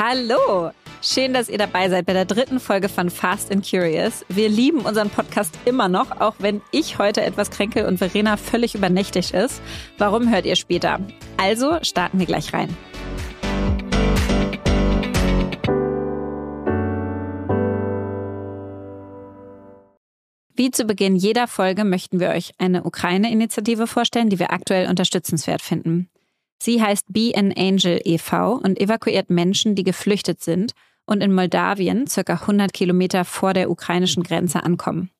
Hallo! Schön, dass ihr dabei seid bei der dritten Folge von Fast and Curious. Wir lieben unseren Podcast immer noch, auch wenn ich heute etwas kränkel und Verena völlig übernächtig ist. Warum hört ihr später? Also starten wir gleich rein. Wie zu Beginn jeder Folge möchten wir euch eine Ukraine-Initiative vorstellen, die wir aktuell unterstützenswert finden. Sie heißt Be an Angel e.V. und evakuiert Menschen, die geflüchtet sind und in Moldawien, circa 100 Kilometer vor der ukrainischen Grenze, ankommen.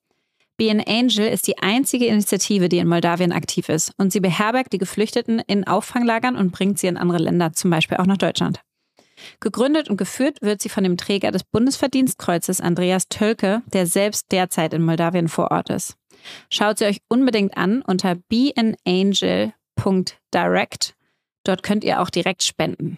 Be an Angel ist die einzige Initiative, die in Moldawien aktiv ist und sie beherbergt die Geflüchteten in Auffanglagern und bringt sie in andere Länder, zum Beispiel auch nach Deutschland. Gegründet und geführt wird sie von dem Träger des Bundesverdienstkreuzes Andreas Tölke, der selbst derzeit in Moldawien vor Ort ist. Schaut sie euch unbedingt an unter beanangel.direct. Dort könnt ihr auch direkt spenden.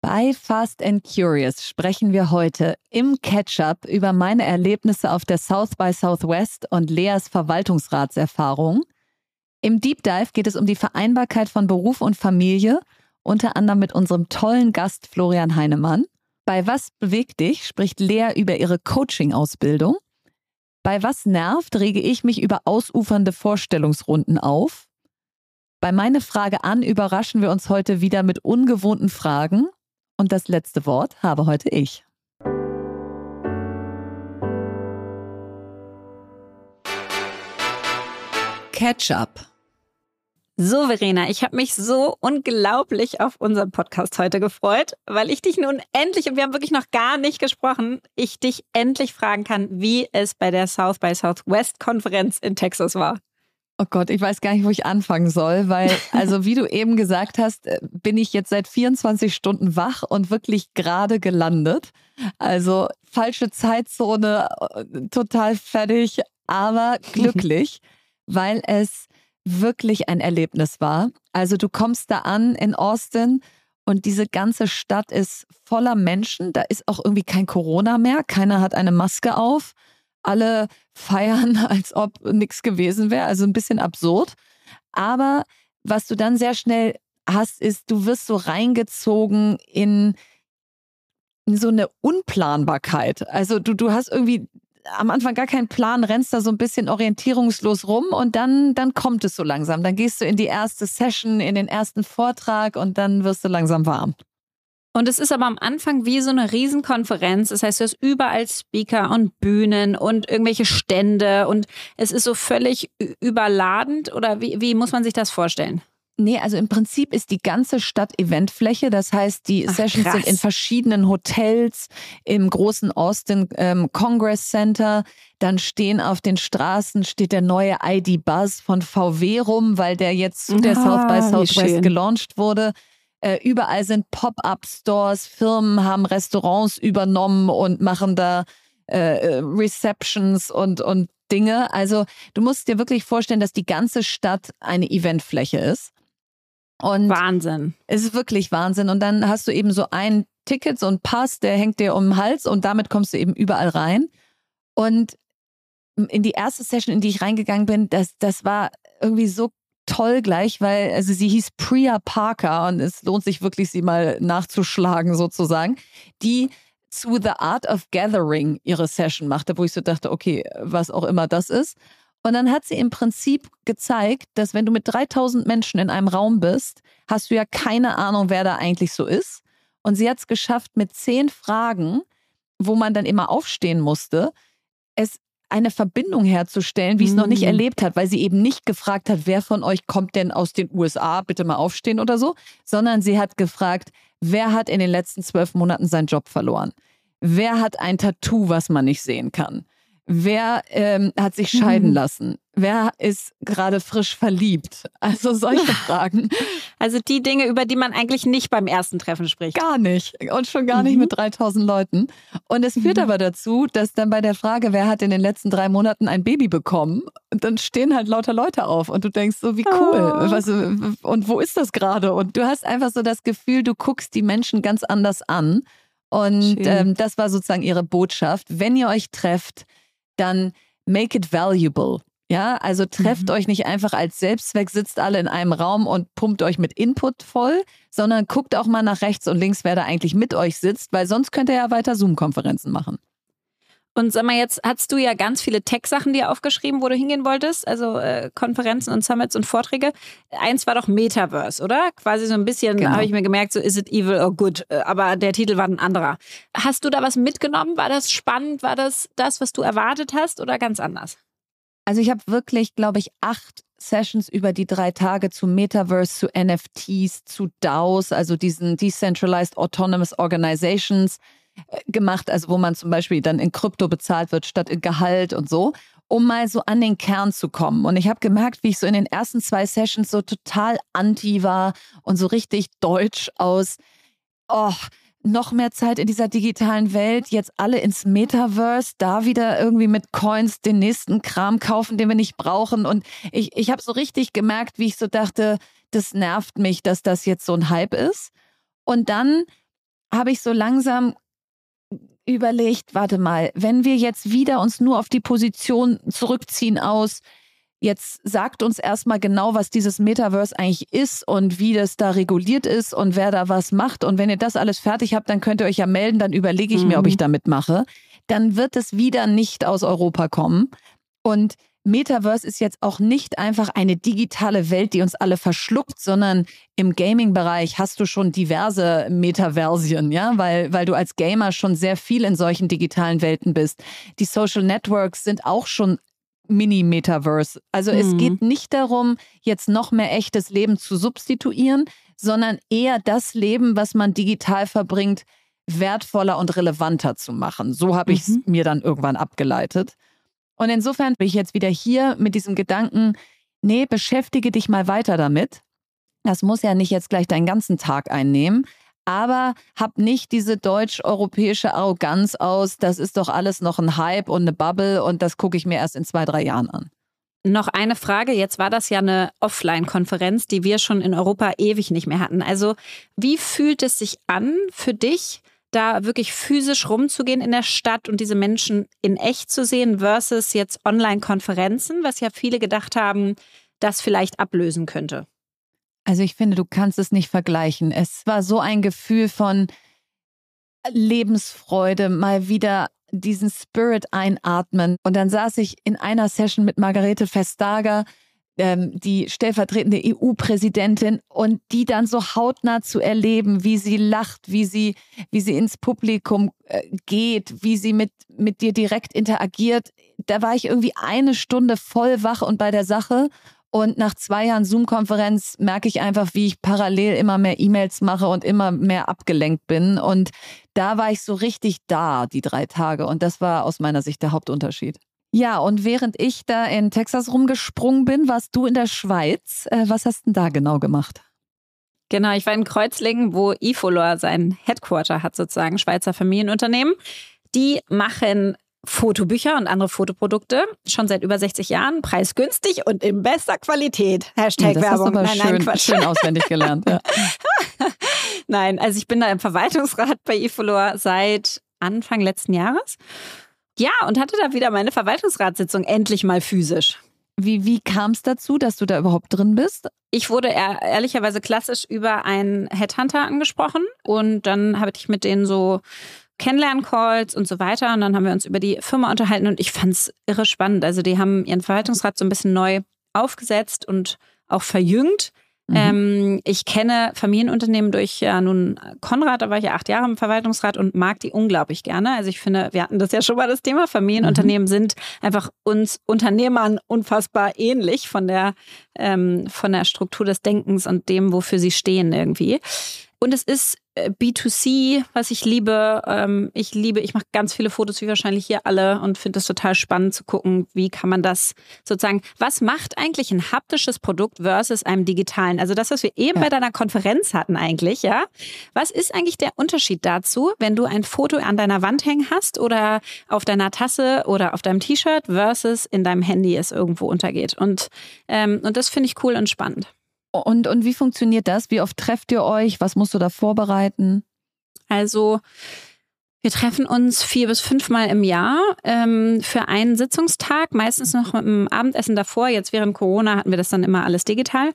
Bei Fast and Curious sprechen wir heute im Catch-up über meine Erlebnisse auf der South by Southwest und Leas Verwaltungsratserfahrung. Im Deep Dive geht es um die Vereinbarkeit von Beruf und Familie – unter anderem mit unserem tollen Gast Florian Heinemann. Bei Was bewegt dich spricht Lea über ihre Coaching-Ausbildung. Bei Was nervt rege ich mich über ausufernde Vorstellungsrunden auf. Bei meine Frage an überraschen wir uns heute wieder mit ungewohnten Fragen. Und das letzte Wort habe heute ich. Catch-up. So, Verena, ich habe mich so unglaublich auf unseren Podcast heute gefreut, weil ich dich nun endlich, und wir haben wirklich noch gar nicht gesprochen, ich dich endlich fragen kann, wie es bei der South by Southwest Konferenz in Texas war. Oh Gott, ich weiß gar nicht, wo ich anfangen soll, weil, also wie du eben gesagt hast, äh, bin ich jetzt seit 24 Stunden wach und wirklich gerade gelandet. Also falsche Zeitzone, äh, total fertig, aber glücklich, weil es wirklich ein Erlebnis war. Also du kommst da an in Austin und diese ganze Stadt ist voller Menschen. Da ist auch irgendwie kein Corona mehr. Keiner hat eine Maske auf. Alle feiern, als ob nichts gewesen wäre. Also ein bisschen absurd. Aber was du dann sehr schnell hast, ist, du wirst so reingezogen in, in so eine Unplanbarkeit. Also du, du hast irgendwie am Anfang gar keinen Plan, rennst da so ein bisschen orientierungslos rum und dann, dann kommt es so langsam. Dann gehst du in die erste Session, in den ersten Vortrag und dann wirst du langsam warm. Und es ist aber am Anfang wie so eine Riesenkonferenz. Das heißt, du hast überall Speaker und Bühnen und irgendwelche Stände und es ist so völlig überladend oder wie, wie muss man sich das vorstellen? Nee, also im Prinzip ist die ganze Stadt Eventfläche. Das heißt, die Ach, Sessions krass. sind in verschiedenen Hotels, im großen Austin ähm, Congress Center. Dann stehen auf den Straßen, steht der neue ID Buzz von VW rum, weil der jetzt zu der ah, South by Southwest gelauncht wurde. Äh, überall sind Pop-up-Stores, Firmen haben Restaurants übernommen und machen da äh, äh Receptions und, und Dinge. Also du musst dir wirklich vorstellen, dass die ganze Stadt eine Eventfläche ist. Und Wahnsinn. Es ist wirklich Wahnsinn. Und dann hast du eben so ein Ticket, so ein Pass, der hängt dir um den Hals und damit kommst du eben überall rein. Und in die erste Session, in die ich reingegangen bin, das, das war irgendwie so toll gleich, weil also sie hieß Priya Parker und es lohnt sich wirklich, sie mal nachzuschlagen sozusagen, die zu The Art of Gathering ihre Session machte, wo ich so dachte, okay, was auch immer das ist. Und dann hat sie im Prinzip gezeigt, dass wenn du mit 3000 Menschen in einem Raum bist, hast du ja keine Ahnung, wer da eigentlich so ist. Und sie hat es geschafft, mit zehn Fragen, wo man dann immer aufstehen musste, es eine Verbindung herzustellen, wie es noch nicht mm. erlebt hat, weil sie eben nicht gefragt hat, wer von euch kommt denn aus den USA, bitte mal aufstehen oder so, sondern sie hat gefragt, wer hat in den letzten zwölf Monaten seinen Job verloren? Wer hat ein Tattoo, was man nicht sehen kann? Wer ähm, hat sich scheiden mhm. lassen? Wer ist gerade frisch verliebt? Also solche Fragen. Also die Dinge, über die man eigentlich nicht beim ersten Treffen spricht. Gar nicht. Und schon gar nicht mhm. mit 3000 Leuten. Und es führt mhm. aber dazu, dass dann bei der Frage, wer hat in den letzten drei Monaten ein Baby bekommen, dann stehen halt lauter Leute auf und du denkst so, wie cool. Oh. Was, und wo ist das gerade? Und du hast einfach so das Gefühl, du guckst die Menschen ganz anders an. Und ähm, das war sozusagen ihre Botschaft. Wenn ihr euch trefft, dann make it valuable. Ja, also trefft mhm. euch nicht einfach als Selbstzweck, sitzt alle in einem Raum und pumpt euch mit Input voll, sondern guckt auch mal nach rechts und links, wer da eigentlich mit euch sitzt, weil sonst könnt ihr ja weiter Zoom-Konferenzen machen. Und sag mal, jetzt hast du ja ganz viele Tech-Sachen dir aufgeschrieben, wo du hingehen wolltest, also äh, Konferenzen und Summits und Vorträge. Eins war doch Metaverse, oder? Quasi so ein bisschen, genau. habe ich mir gemerkt, so is it evil or good, äh, aber der Titel war ein anderer. Hast du da was mitgenommen? War das spannend? War das das, was du erwartet hast oder ganz anders? Also ich habe wirklich, glaube ich, acht Sessions über die drei Tage zu Metaverse, zu NFTs, zu DAOs, also diesen Decentralized Autonomous Organizations gemacht, also wo man zum Beispiel dann in Krypto bezahlt wird statt in Gehalt und so, um mal so an den Kern zu kommen. Und ich habe gemerkt, wie ich so in den ersten zwei Sessions so total anti war und so richtig deutsch aus. Oh, noch mehr Zeit in dieser digitalen Welt, jetzt alle ins Metaverse, da wieder irgendwie mit Coins den nächsten Kram kaufen, den wir nicht brauchen. Und ich, ich habe so richtig gemerkt, wie ich so dachte, das nervt mich, dass das jetzt so ein Hype ist. Und dann habe ich so langsam überlegt, warte mal, wenn wir jetzt wieder uns nur auf die Position zurückziehen aus, jetzt sagt uns erstmal genau, was dieses Metaverse eigentlich ist und wie das da reguliert ist und wer da was macht. Und wenn ihr das alles fertig habt, dann könnt ihr euch ja melden, dann überlege ich mhm. mir, ob ich mhm. da mitmache. Dann wird es wieder nicht aus Europa kommen. Und Metaverse ist jetzt auch nicht einfach eine digitale Welt, die uns alle verschluckt, sondern im Gaming-Bereich hast du schon diverse Metaversien, ja, weil, weil du als Gamer schon sehr viel in solchen digitalen Welten bist. Die Social Networks sind auch schon Mini-Metaverse. Also mhm. es geht nicht darum, jetzt noch mehr echtes Leben zu substituieren, sondern eher das Leben, was man digital verbringt, wertvoller und relevanter zu machen. So habe ich es mhm. mir dann irgendwann abgeleitet. Und insofern bin ich jetzt wieder hier mit diesem Gedanken, nee, beschäftige dich mal weiter damit. Das muss ja nicht jetzt gleich deinen ganzen Tag einnehmen, aber hab nicht diese deutsch-europäische Arroganz aus, das ist doch alles noch ein Hype und eine Bubble und das gucke ich mir erst in zwei, drei Jahren an. Noch eine Frage. Jetzt war das ja eine Offline-Konferenz, die wir schon in Europa ewig nicht mehr hatten. Also, wie fühlt es sich an für dich, da wirklich physisch rumzugehen in der Stadt und diese Menschen in echt zu sehen versus jetzt Online-Konferenzen, was ja viele gedacht haben, das vielleicht ablösen könnte? Also ich finde, du kannst es nicht vergleichen. Es war so ein Gefühl von Lebensfreude, mal wieder diesen Spirit einatmen. Und dann saß ich in einer Session mit Margarete Vestager, ähm, die stellvertretende EU-Präsidentin, und die dann so hautnah zu erleben, wie sie lacht, wie sie, wie sie ins Publikum äh, geht, wie sie mit, mit dir direkt interagiert. Da war ich irgendwie eine Stunde voll wach und bei der Sache und nach zwei Jahren Zoom-Konferenz merke ich einfach, wie ich parallel immer mehr E-Mails mache und immer mehr abgelenkt bin. Und da war ich so richtig da, die drei Tage. Und das war aus meiner Sicht der Hauptunterschied. Ja, und während ich da in Texas rumgesprungen bin, warst du in der Schweiz. Äh, was hast du denn da genau gemacht? Genau, ich war in Kreuzlingen, wo Ifolor sein Headquarter hat, sozusagen, Schweizer Familienunternehmen. Die machen Fotobücher und andere Fotoprodukte schon seit über 60 Jahren, preisgünstig und in bester Qualität. Hashtag ja, das Werbung. Hast aber nein, schön, nein, Quatsch. schön auswendig gelernt. Ja. nein, also ich bin da im Verwaltungsrat bei Ifolor seit Anfang letzten Jahres. Ja, und hatte da wieder meine Verwaltungsratssitzung endlich mal physisch. Wie, wie kam es dazu, dass du da überhaupt drin bist? Ich wurde ehr, ehrlicherweise klassisch über einen Headhunter angesprochen und dann habe ich mit denen so Kennenlern-Calls und so weiter. Und dann haben wir uns über die Firma unterhalten und ich fand es irre spannend. Also die haben ihren Verwaltungsrat so ein bisschen neu aufgesetzt und auch verjüngt. Mhm. Ähm, ich kenne Familienunternehmen durch ja nun Konrad, da war ich ja acht Jahre im Verwaltungsrat und mag die unglaublich gerne. Also ich finde, wir hatten das ja schon mal das Thema. Familienunternehmen mhm. sind einfach uns Unternehmern unfassbar ähnlich von der, ähm, von der Struktur des Denkens und dem, wofür sie stehen irgendwie. Und es ist äh, B2C, was ich liebe. Ähm, ich liebe, ich mache ganz viele Fotos, wie wahrscheinlich hier alle, und finde es total spannend zu gucken, wie kann man das sozusagen, was macht eigentlich ein haptisches Produkt versus einem digitalen? Also das, was wir eben ja. bei deiner Konferenz hatten eigentlich, ja. Was ist eigentlich der Unterschied dazu, wenn du ein Foto an deiner Wand hängen hast oder auf deiner Tasse oder auf deinem T-Shirt versus in deinem Handy es irgendwo untergeht? Und, ähm, und das finde ich cool und spannend. Und, und wie funktioniert das? Wie oft trefft ihr euch? Was musst du da vorbereiten? Also Wir treffen uns vier bis fünfmal im Jahr ähm, für einen Sitzungstag, meistens noch mit dem Abendessen davor. Jetzt während Corona hatten wir das dann immer alles digital.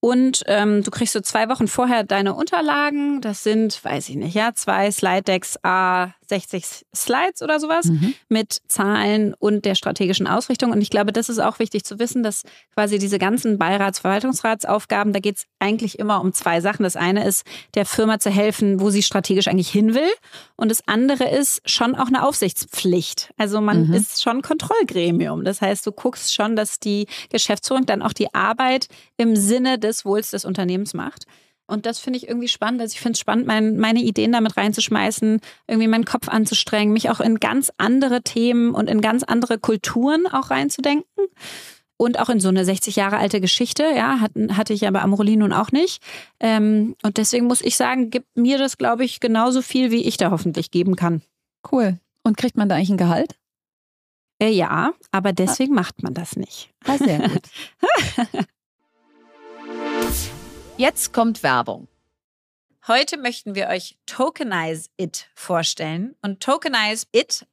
Und ähm, du kriegst so zwei Wochen vorher deine Unterlagen. Das sind, weiß ich nicht, ja, zwei Slide-Decks, A, 60 Slides oder sowas mhm. mit Zahlen und der strategischen Ausrichtung. Und ich glaube, das ist auch wichtig zu wissen, dass quasi diese ganzen Beirats-, Verwaltungsratsaufgaben, da geht es eigentlich immer um zwei Sachen. Das eine ist, der Firma zu helfen, wo sie strategisch eigentlich hin will. Und das andere ist schon auch eine Aufsichtspflicht. Also man mhm. ist schon Kontrollgremium. Das heißt, du guckst schon, dass die Geschäftsführung dann auch die Arbeit im Sinne des Wohls des Unternehmens macht. Und das finde ich irgendwie spannend. Also ich finde es spannend, mein, meine Ideen damit reinzuschmeißen, irgendwie meinen Kopf anzustrengen, mich auch in ganz andere Themen und in ganz andere Kulturen auch reinzudenken. Und auch in so eine 60 Jahre alte Geschichte, ja, hatten, hatte ich ja bei Amorelie nun auch nicht. Ähm, und deswegen muss ich sagen, gibt mir das, glaube ich, genauso viel, wie ich da hoffentlich geben kann. Cool. Und kriegt man da eigentlich ein Gehalt? Äh, ja, aber deswegen ah. macht man das nicht. Ah, sehr gut. Jetzt kommt Werbung. Heute möchten wir euch Tokenize It vorstellen. Und Tokenize It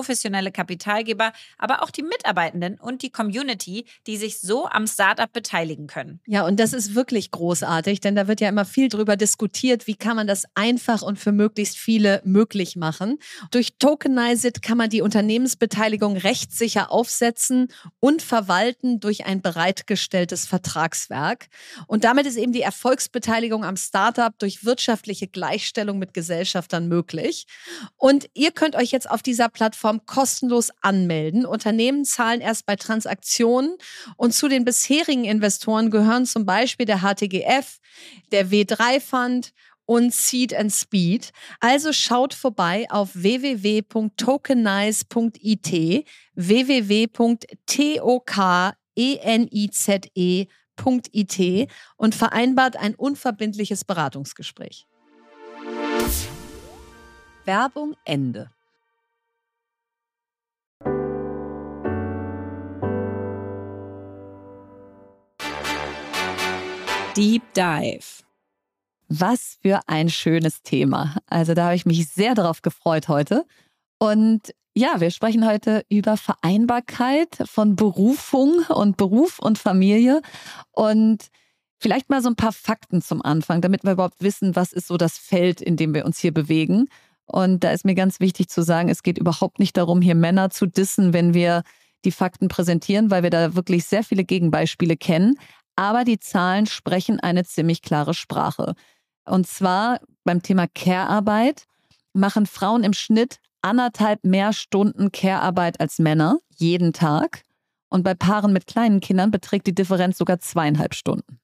professionelle Kapitalgeber, aber auch die Mitarbeitenden und die Community, die sich so am Startup beteiligen können. Ja, und das ist wirklich großartig, denn da wird ja immer viel drüber diskutiert, wie kann man das einfach und für möglichst viele möglich machen. Durch Tokenized kann man die Unternehmensbeteiligung rechtssicher aufsetzen und verwalten durch ein bereitgestelltes Vertragswerk. Und damit ist eben die Erfolgsbeteiligung am Startup durch wirtschaftliche Gleichstellung mit Gesellschaftern möglich. Und ihr könnt euch jetzt auf dieser Plattform kostenlos anmelden. Unternehmen zahlen erst bei Transaktionen und zu den bisherigen Investoren gehören zum Beispiel der HTGF, der W3 Fund und Seed and Speed. Also schaut vorbei auf www.tokenize.it, www.tokenize.it www.it und vereinbart ein unverbindliches Beratungsgespräch. Werbung Ende. Deep Dive. Was für ein schönes Thema. Also da habe ich mich sehr darauf gefreut heute. Und ja, wir sprechen heute über Vereinbarkeit von Berufung und Beruf und Familie und vielleicht mal so ein paar Fakten zum Anfang, damit wir überhaupt wissen, was ist so das Feld, in dem wir uns hier bewegen. Und da ist mir ganz wichtig zu sagen, es geht überhaupt nicht darum, hier Männer zu dissen, wenn wir die Fakten präsentieren, weil wir da wirklich sehr viele Gegenbeispiele kennen. Aber die Zahlen sprechen eine ziemlich klare Sprache. Und zwar beim Thema Care-Arbeit machen Frauen im Schnitt anderthalb mehr Stunden Care-Arbeit als Männer jeden Tag. Und bei Paaren mit kleinen Kindern beträgt die Differenz sogar zweieinhalb Stunden.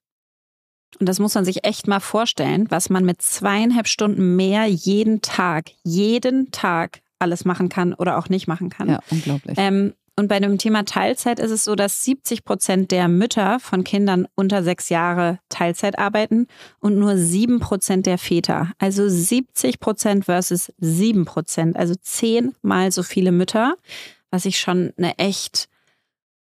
Und das muss man sich echt mal vorstellen, was man mit zweieinhalb Stunden mehr jeden Tag, jeden Tag alles machen kann oder auch nicht machen kann. Ja, unglaublich. Ähm, und bei dem Thema Teilzeit ist es so, dass 70 Prozent der Mütter von Kindern unter sechs Jahre Teilzeit arbeiten und nur sieben Prozent der Väter. Also 70 Prozent versus sieben Prozent. Also zehnmal so viele Mütter, was ich schon eine echt,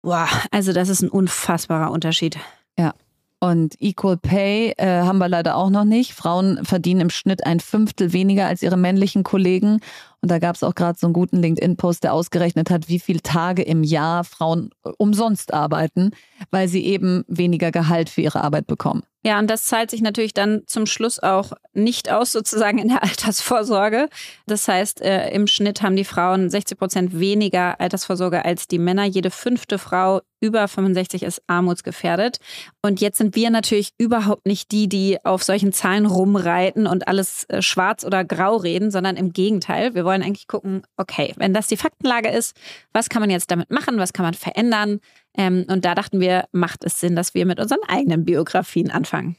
boah, also das ist ein unfassbarer Unterschied. Ja. Und Equal Pay äh, haben wir leider auch noch nicht. Frauen verdienen im Schnitt ein Fünftel weniger als ihre männlichen Kollegen. Und da gab es auch gerade so einen guten LinkedIn-Post, der ausgerechnet hat, wie viele Tage im Jahr Frauen äh, umsonst arbeiten, weil sie eben weniger Gehalt für ihre Arbeit bekommen. Ja, und das zahlt sich natürlich dann zum Schluss auch nicht aus, sozusagen in der Altersvorsorge. Das heißt, äh, im Schnitt haben die Frauen 60 Prozent weniger Altersvorsorge als die Männer. Jede fünfte Frau über 65 ist armutsgefährdet. Und jetzt sind wir natürlich überhaupt nicht die, die auf solchen Zahlen rumreiten und alles äh, schwarz oder grau reden, sondern im Gegenteil. Wir wollen eigentlich gucken, okay, wenn das die Faktenlage ist, was kann man jetzt damit machen, was kann man verändern? Ähm, und da dachten wir, macht es Sinn, dass wir mit unseren eigenen Biografien anfangen.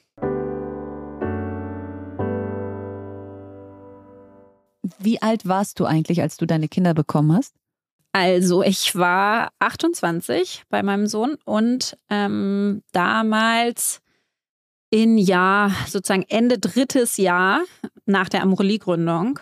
Wie alt warst du eigentlich, als du deine Kinder bekommen hast? Also, ich war 28 bei meinem Sohn und ähm, damals in Jahr, sozusagen Ende drittes Jahr nach der Amorelie-Gründung.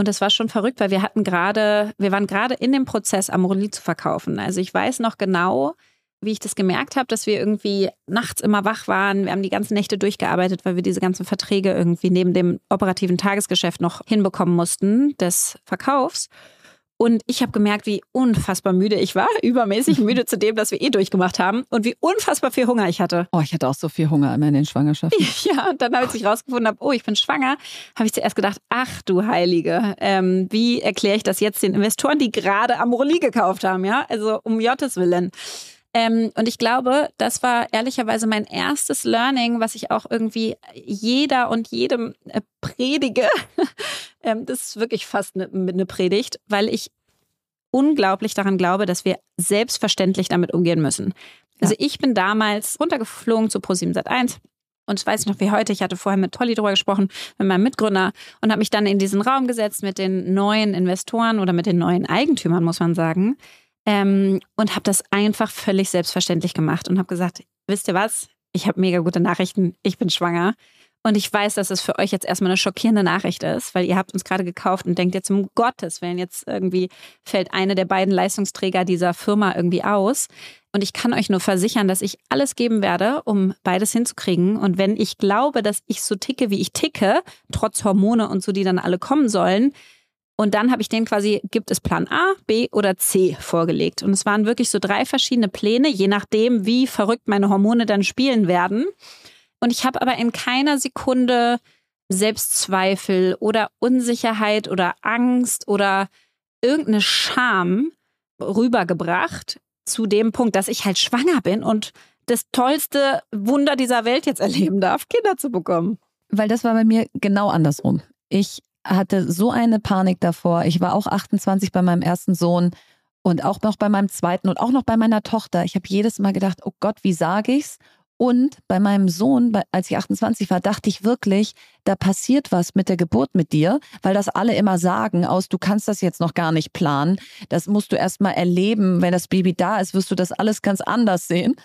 Und das war schon verrückt, weil wir hatten gerade, wir waren gerade in dem Prozess, Amorelie zu verkaufen. Also ich weiß noch genau, wie ich das gemerkt habe, dass wir irgendwie nachts immer wach waren. Wir haben die ganzen Nächte durchgearbeitet, weil wir diese ganzen Verträge irgendwie neben dem operativen Tagesgeschäft noch hinbekommen mussten des Verkaufs. Und ich habe gemerkt, wie unfassbar müde ich war, übermäßig müde zu dem, was wir eh durchgemacht haben und wie unfassbar viel Hunger ich hatte. Oh, ich hatte auch so viel Hunger immer in den Schwangerschaften. Ja, und dann, als ich rausgefunden habe, oh, ich bin schwanger, habe ich zuerst gedacht, ach du Heilige, ähm, wie erkläre ich das jetzt den Investoren, die gerade Amorelie gekauft haben, ja? Also um Jottes Willen. Ähm, und ich glaube, das war ehrlicherweise mein erstes Learning, was ich auch irgendwie jeder und jedem äh, predige. ähm, das ist wirklich fast eine, eine Predigt, weil ich unglaublich daran glaube, dass wir selbstverständlich damit umgehen müssen. Also ich bin damals runtergeflogen zu Pro7 Sat1 und ich weiß noch wie heute, ich hatte vorher mit Tolly drüber gesprochen, mit meinem Mitgründer und habe mich dann in diesen Raum gesetzt mit den neuen Investoren oder mit den neuen Eigentümern, muss man sagen. Ähm, und habe das einfach völlig selbstverständlich gemacht und habe gesagt, wisst ihr was? Ich habe mega gute Nachrichten. Ich bin schwanger. Und ich weiß, dass es für euch jetzt erstmal eine schockierende Nachricht ist, weil ihr habt uns gerade gekauft und denkt jetzt um Gottes Willen, jetzt irgendwie fällt eine der beiden Leistungsträger dieser Firma irgendwie aus. Und ich kann euch nur versichern, dass ich alles geben werde, um beides hinzukriegen. Und wenn ich glaube, dass ich so ticke, wie ich ticke, trotz Hormone und so, die dann alle kommen sollen, und dann habe ich denen quasi, gibt es Plan A, B oder C vorgelegt. Und es waren wirklich so drei verschiedene Pläne, je nachdem, wie verrückt meine Hormone dann spielen werden. Und ich habe aber in keiner Sekunde Selbstzweifel oder Unsicherheit oder Angst oder irgendeine Scham rübergebracht zu dem Punkt, dass ich halt schwanger bin und das tollste Wunder dieser Welt jetzt erleben darf, Kinder zu bekommen. Weil das war bei mir genau andersrum. Ich hatte so eine Panik davor. Ich war auch 28 bei meinem ersten Sohn und auch noch bei meinem zweiten und auch noch bei meiner Tochter. Ich habe jedes Mal gedacht, oh Gott, wie sage ich's? Und bei meinem Sohn, als ich 28 war, dachte ich wirklich, da passiert was mit der Geburt mit dir, weil das alle immer sagen, aus du kannst das jetzt noch gar nicht planen. Das musst du erst mal erleben. Wenn das Baby da ist, wirst du das alles ganz anders sehen.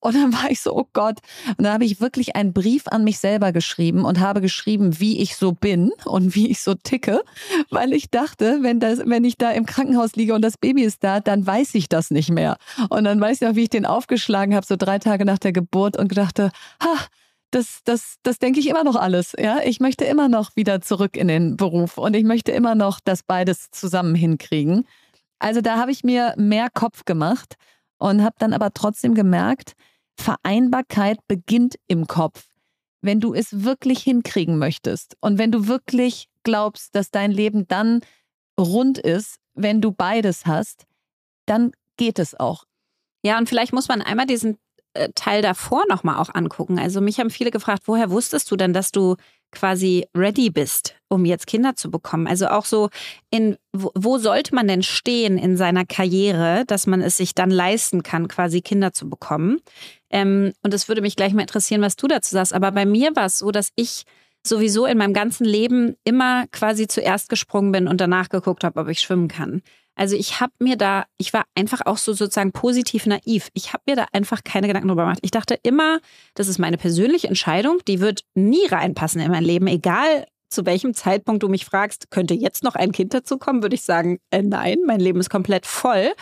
Und dann war ich so, oh Gott. Und dann habe ich wirklich einen Brief an mich selber geschrieben und habe geschrieben, wie ich so bin und wie ich so ticke, weil ich dachte, wenn, das, wenn ich da im Krankenhaus liege und das Baby ist da, dann weiß ich das nicht mehr. Und dann weiß ich auch, wie ich den aufgeschlagen habe, so drei Tage nach der Geburt und gedachte, ha, das, das, das denke ich immer noch alles. Ja, ich möchte immer noch wieder zurück in den Beruf und ich möchte immer noch das beides zusammen hinkriegen. Also da habe ich mir mehr Kopf gemacht und habe dann aber trotzdem gemerkt, Vereinbarkeit beginnt im Kopf. Wenn du es wirklich hinkriegen möchtest und wenn du wirklich glaubst, dass dein Leben dann rund ist, wenn du beides hast, dann geht es auch. Ja, und vielleicht muss man einmal diesen Teil davor nochmal auch angucken. Also mich haben viele gefragt, woher wusstest du denn, dass du quasi ready bist, um jetzt Kinder zu bekommen? Also auch so in, wo, wo sollte man denn stehen in seiner Karriere, dass man es sich dann leisten kann, quasi Kinder zu bekommen? Ähm, und es würde mich gleich mal interessieren, was du dazu sagst. Aber bei mir war es so, dass ich sowieso in meinem ganzen Leben immer quasi zuerst gesprungen bin und danach geguckt habe, ob ich schwimmen kann. Also ich habe mir da, ich war einfach auch so sozusagen positiv naiv. Ich habe mir da einfach keine Gedanken drüber gemacht. Ich dachte immer, das ist meine persönliche Entscheidung, die wird nie reinpassen in mein Leben, egal zu welchem Zeitpunkt du mich fragst, könnte jetzt noch ein Kind dazukommen, würde ich sagen, äh, nein, mein Leben ist komplett voll.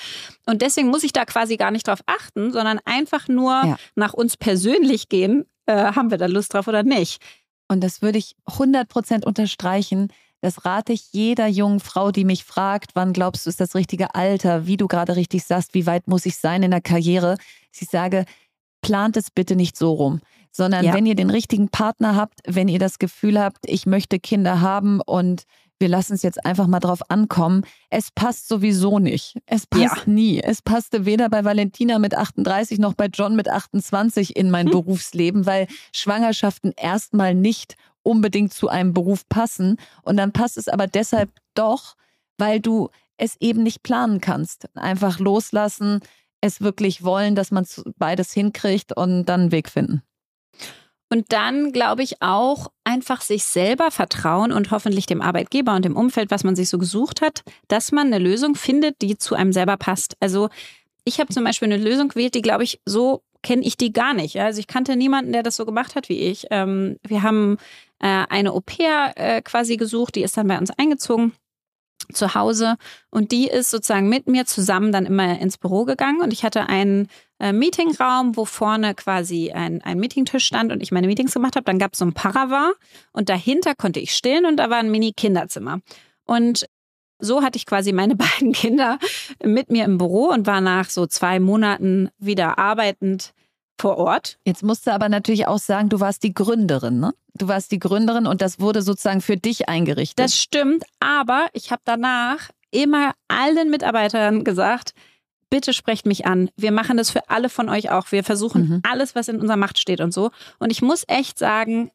Und deswegen muss ich da quasi gar nicht drauf achten, sondern einfach nur ja. nach uns persönlich gehen, äh, haben wir da Lust drauf oder nicht. Und das würde ich 100 Prozent unterstreichen. Das rate ich jeder jungen Frau, die mich fragt, wann glaubst du ist das richtige Alter, wie du gerade richtig sagst, wie weit muss ich sein in der Karriere. Ich sage, plant es bitte nicht so rum, sondern ja. wenn ihr den richtigen Partner habt, wenn ihr das Gefühl habt, ich möchte Kinder haben und wir lassen es jetzt einfach mal drauf ankommen. Es passt sowieso nicht. Es passt ja. nie. Es passte weder bei Valentina mit 38 noch bei John mit 28 in mein hm. Berufsleben, weil Schwangerschaften erstmal nicht unbedingt zu einem Beruf passen. Und dann passt es aber deshalb doch, weil du es eben nicht planen kannst. Einfach loslassen, es wirklich wollen, dass man beides hinkriegt und dann einen Weg finden. Und dann glaube ich auch einfach sich selber vertrauen und hoffentlich dem Arbeitgeber und dem Umfeld, was man sich so gesucht hat, dass man eine Lösung findet, die zu einem selber passt. Also ich habe zum Beispiel eine Lösung gewählt, die, glaube ich, so kenne ich die gar nicht. Also ich kannte niemanden, der das so gemacht hat wie ich. Ähm, wir haben äh, eine Au-pair äh, quasi gesucht, die ist dann bei uns eingezogen zu Hause und die ist sozusagen mit mir zusammen dann immer ins Büro gegangen und ich hatte einen äh, Meetingraum, wo vorne quasi ein, ein Meetingtisch stand und ich meine Meetings gemacht habe. Dann gab es so ein Paravar und dahinter konnte ich stillen und da war ein Mini-Kinderzimmer. Und so hatte ich quasi meine beiden Kinder mit mir im Büro und war nach so zwei Monaten wieder arbeitend vor Ort. Jetzt musst du aber natürlich auch sagen, du warst die Gründerin, ne? Du warst die Gründerin und das wurde sozusagen für dich eingerichtet. Das stimmt, aber ich habe danach immer allen Mitarbeitern gesagt, bitte sprecht mich an. Wir machen das für alle von euch auch. Wir versuchen mhm. alles, was in unserer Macht steht und so. Und ich muss echt sagen,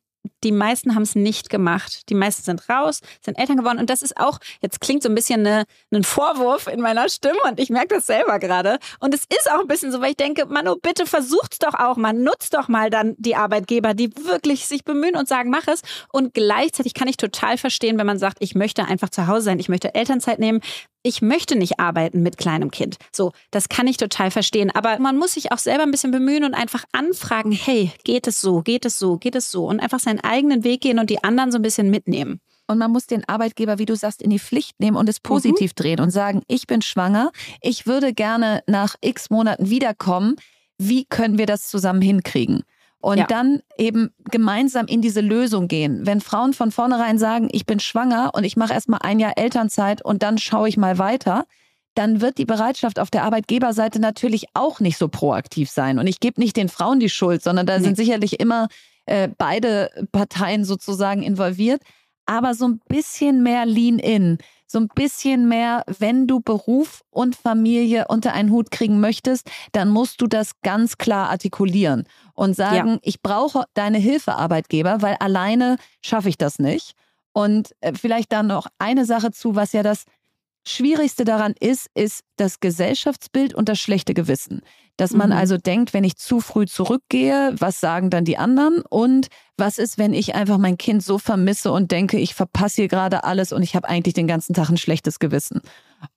die meisten haben es nicht gemacht. Die meisten sind raus, sind Eltern geworden. Und das ist auch, jetzt klingt so ein bisschen eine, ein Vorwurf in meiner Stimme und ich merke das selber gerade. Und es ist auch ein bisschen so, weil ich denke, Manu, bitte versucht's doch auch mal, nutzt doch mal dann die Arbeitgeber, die wirklich sich bemühen und sagen, mach es. Und gleichzeitig kann ich total verstehen, wenn man sagt, ich möchte einfach zu Hause sein, ich möchte Elternzeit nehmen ich möchte nicht arbeiten mit kleinem Kind. So, das kann ich total verstehen. Aber man muss sich auch selber ein bisschen bemühen und einfach anfragen, hey, geht es so, geht es so, geht es so? Und einfach seinen eigenen Weg gehen und die anderen so ein bisschen mitnehmen. Und man muss den Arbeitgeber, wie du sagst, in die Pflicht nehmen und es mhm. positiv mhm. drehen und sagen, ich bin schwanger, ich würde gerne nach x Monaten wiederkommen. Wie können wir das zusammen hinkriegen? und ja. dann eben gemeinsam in diese Lösung gehen. Wenn Frauen von vornherein sagen, ich bin schwanger und ich mache erstmal ein Jahr Elternzeit und dann schaue ich mal weiter, dann wird die Bereitschaft auf der Arbeitgeberseite natürlich auch nicht so proaktiv sein. Und ich gebe nicht den Frauen die Schuld, sondern da nee. sind sicherlich immer äh, beide Parteien sozusagen involviert. Aber so ein bisschen mehr Lean-in, so ein bisschen mehr, wenn du Beruf und Familie unter einen Hut kriegen möchtest, dann musst du das ganz klar artikulieren und sagen, ja. ich brauche deine Hilfe, Arbeitgeber, weil alleine schaffe ich das nicht. Und äh, vielleicht dann noch eine Sache zu, was ja das Schwierigste daran ist, ist das Gesellschaftsbild und das schlechte Gewissen. Dass man mhm. also denkt, wenn ich zu früh zurückgehe, was sagen dann die anderen? Und was ist, wenn ich einfach mein Kind so vermisse und denke, ich verpasse hier gerade alles und ich habe eigentlich den ganzen Tag ein schlechtes Gewissen?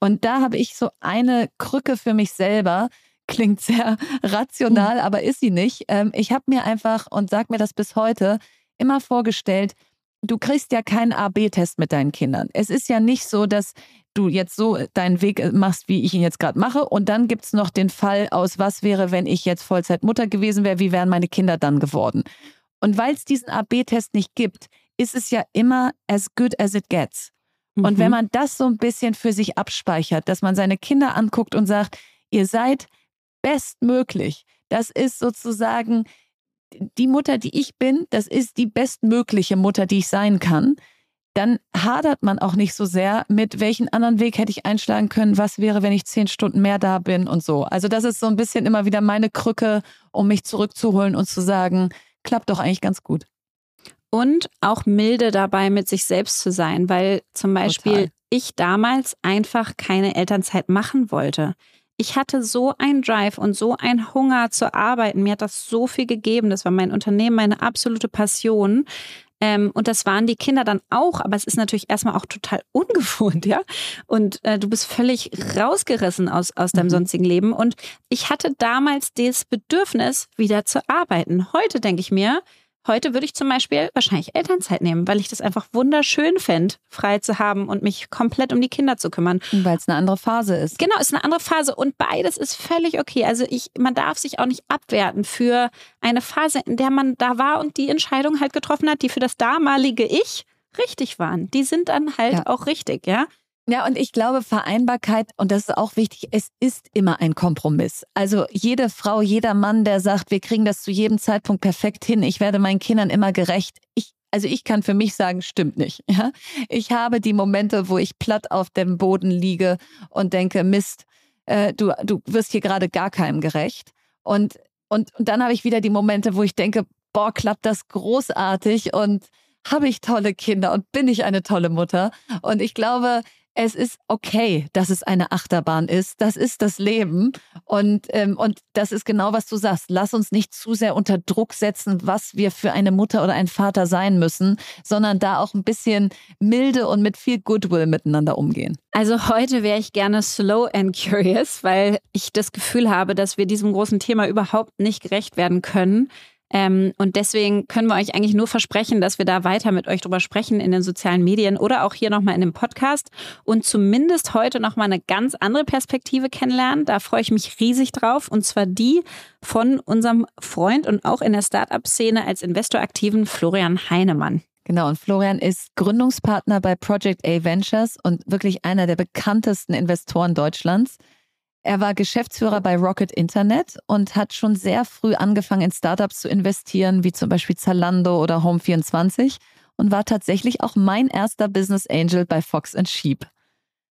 Und da habe ich so eine Krücke für mich selber. Klingt sehr rational, mhm. aber ist sie nicht. Ähm, ich habe mir einfach und sag mir das bis heute immer vorgestellt, du kriegst ja keinen AB-Test mit deinen Kindern. Es ist ja nicht so, dass du jetzt so deinen Weg äh, machst, wie ich ihn jetzt gerade mache. Und dann gibt es noch den Fall aus, was wäre, wenn ich jetzt Vollzeitmutter gewesen wäre, wie wären meine Kinder dann geworden? Und weil es diesen AB-Test nicht gibt, ist es ja immer as good as it gets. Mhm. Und wenn mhm. man das so ein bisschen für sich abspeichert, dass man seine Kinder anguckt und sagt, ihr seid bestmöglich, das ist sozusagen die Mutter, die ich bin, das ist die bestmögliche Mutter, die ich sein kann, dann hadert man auch nicht so sehr mit, welchen anderen Weg hätte ich einschlagen können, was wäre, wenn ich zehn Stunden mehr da bin und so. Also das ist so ein bisschen immer wieder meine Krücke, um mich zurückzuholen und zu sagen, klappt doch eigentlich ganz gut. Und auch milde dabei mit sich selbst zu sein, weil zum Beispiel Total. ich damals einfach keine Elternzeit machen wollte ich hatte so einen Drive und so einen Hunger zu arbeiten. Mir hat das so viel gegeben. Das war mein Unternehmen, meine absolute Passion. Ähm, und das waren die Kinder dann auch, aber es ist natürlich erstmal auch total ungewohnt, ja. Und äh, du bist völlig rausgerissen aus, aus deinem mhm. sonstigen Leben. Und ich hatte damals das Bedürfnis, wieder zu arbeiten. Heute denke ich mir, Heute würde ich zum Beispiel wahrscheinlich Elternzeit nehmen, weil ich das einfach wunderschön fände, frei zu haben und mich komplett um die Kinder zu kümmern. Weil es eine andere Phase ist. Genau, es ist eine andere Phase und beides ist völlig okay. Also ich, man darf sich auch nicht abwerten für eine Phase, in der man da war und die Entscheidung halt getroffen hat, die für das damalige Ich richtig waren. Die sind dann halt ja. auch richtig, ja. Ja, und ich glaube, Vereinbarkeit, und das ist auch wichtig, es ist immer ein Kompromiss. Also jede Frau, jeder Mann, der sagt, wir kriegen das zu jedem Zeitpunkt perfekt hin, ich werde meinen Kindern immer gerecht. Ich, also ich kann für mich sagen, stimmt nicht. Ja? Ich habe die Momente, wo ich platt auf dem Boden liege und denke, Mist, äh, du, du wirst hier gerade gar keinem gerecht. Und, und, und dann habe ich wieder die Momente, wo ich denke, boah, klappt das großartig und habe ich tolle Kinder und bin ich eine tolle Mutter. Und ich glaube, es ist okay, dass es eine Achterbahn ist. Das ist das Leben. Und, ähm, und das ist genau, was du sagst. Lass uns nicht zu sehr unter Druck setzen, was wir für eine Mutter oder ein Vater sein müssen, sondern da auch ein bisschen milde und mit viel Goodwill miteinander umgehen. Also heute wäre ich gerne slow and curious, weil ich das Gefühl habe, dass wir diesem großen Thema überhaupt nicht gerecht werden können. Ähm, und deswegen können wir euch eigentlich nur versprechen, dass wir da weiter mit euch drüber sprechen in den sozialen Medien oder auch hier nochmal in dem Podcast und zumindest heute nochmal eine ganz andere Perspektive kennenlernen. Da freue ich mich riesig drauf und zwar die von unserem Freund und auch in der Startup-Szene als Investor aktiven Florian Heinemann. Genau, und Florian ist Gründungspartner bei Project A Ventures und wirklich einer der bekanntesten Investoren Deutschlands. Er war Geschäftsführer bei Rocket Internet und hat schon sehr früh angefangen, in Startups zu investieren, wie zum Beispiel Zalando oder Home24 und war tatsächlich auch mein erster Business Angel bei Fox Sheep.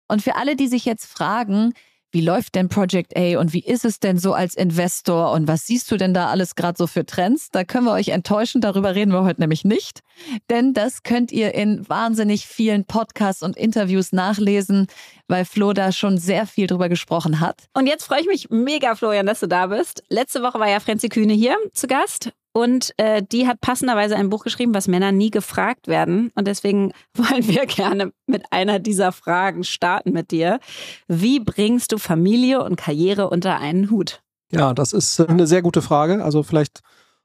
Und für alle, die sich jetzt fragen, wie läuft denn Project A und wie ist es denn so als Investor und was siehst du denn da alles gerade so für Trends? Da können wir euch enttäuschen, darüber reden wir heute nämlich nicht, denn das könnt ihr in wahnsinnig vielen Podcasts und Interviews nachlesen, weil Flo da schon sehr viel drüber gesprochen hat. Und jetzt freue ich mich mega, Florian, dass du da bist. Letzte Woche war ja Frenzi Kühne hier zu Gast und äh, die hat passenderweise ein Buch geschrieben, was Männer nie gefragt werden. Und deswegen wollen wir gerne mit einer dieser Fragen starten mit dir. Wie bringst du Familie und Karriere unter einen Hut? Ja, das ist äh, eine sehr gute Frage. Also vielleicht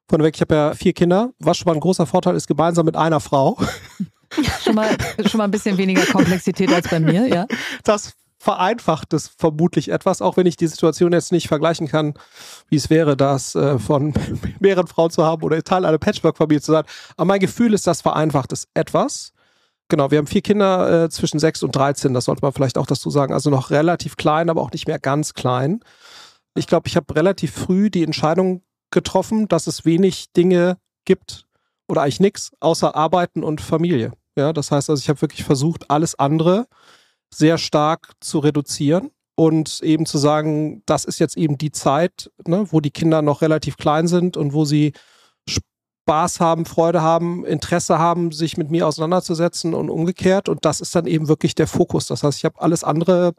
von weg, ich habe ja vier Kinder. Was schon mal ein großer Vorteil ist, gemeinsam mit einer Frau. schon mal, schon mal ein bisschen weniger Komplexität als bei mir, ja. Das vereinfacht es vermutlich etwas, auch wenn ich die Situation jetzt nicht vergleichen kann, wie es wäre, das äh, von mehreren Frauen zu haben oder Teil einer Patchwork-Familie zu sein. Aber mein Gefühl ist, das vereinfacht es etwas. Genau, wir haben vier Kinder äh, zwischen sechs und 13, das sollte man vielleicht auch dazu sagen. Also noch relativ klein, aber auch nicht mehr ganz klein. Ich glaube, ich habe relativ früh die Entscheidung getroffen, dass es wenig Dinge gibt oder eigentlich nichts außer Arbeiten und Familie. Ja, das heißt also, ich habe wirklich versucht, alles andere sehr stark zu reduzieren und eben zu sagen, das ist jetzt eben die Zeit, ne, wo die Kinder noch relativ klein sind und wo sie Spaß haben, Freude haben, Interesse haben, sich mit mir auseinanderzusetzen und umgekehrt. Und das ist dann eben wirklich der Fokus. Das heißt, ich habe alles andere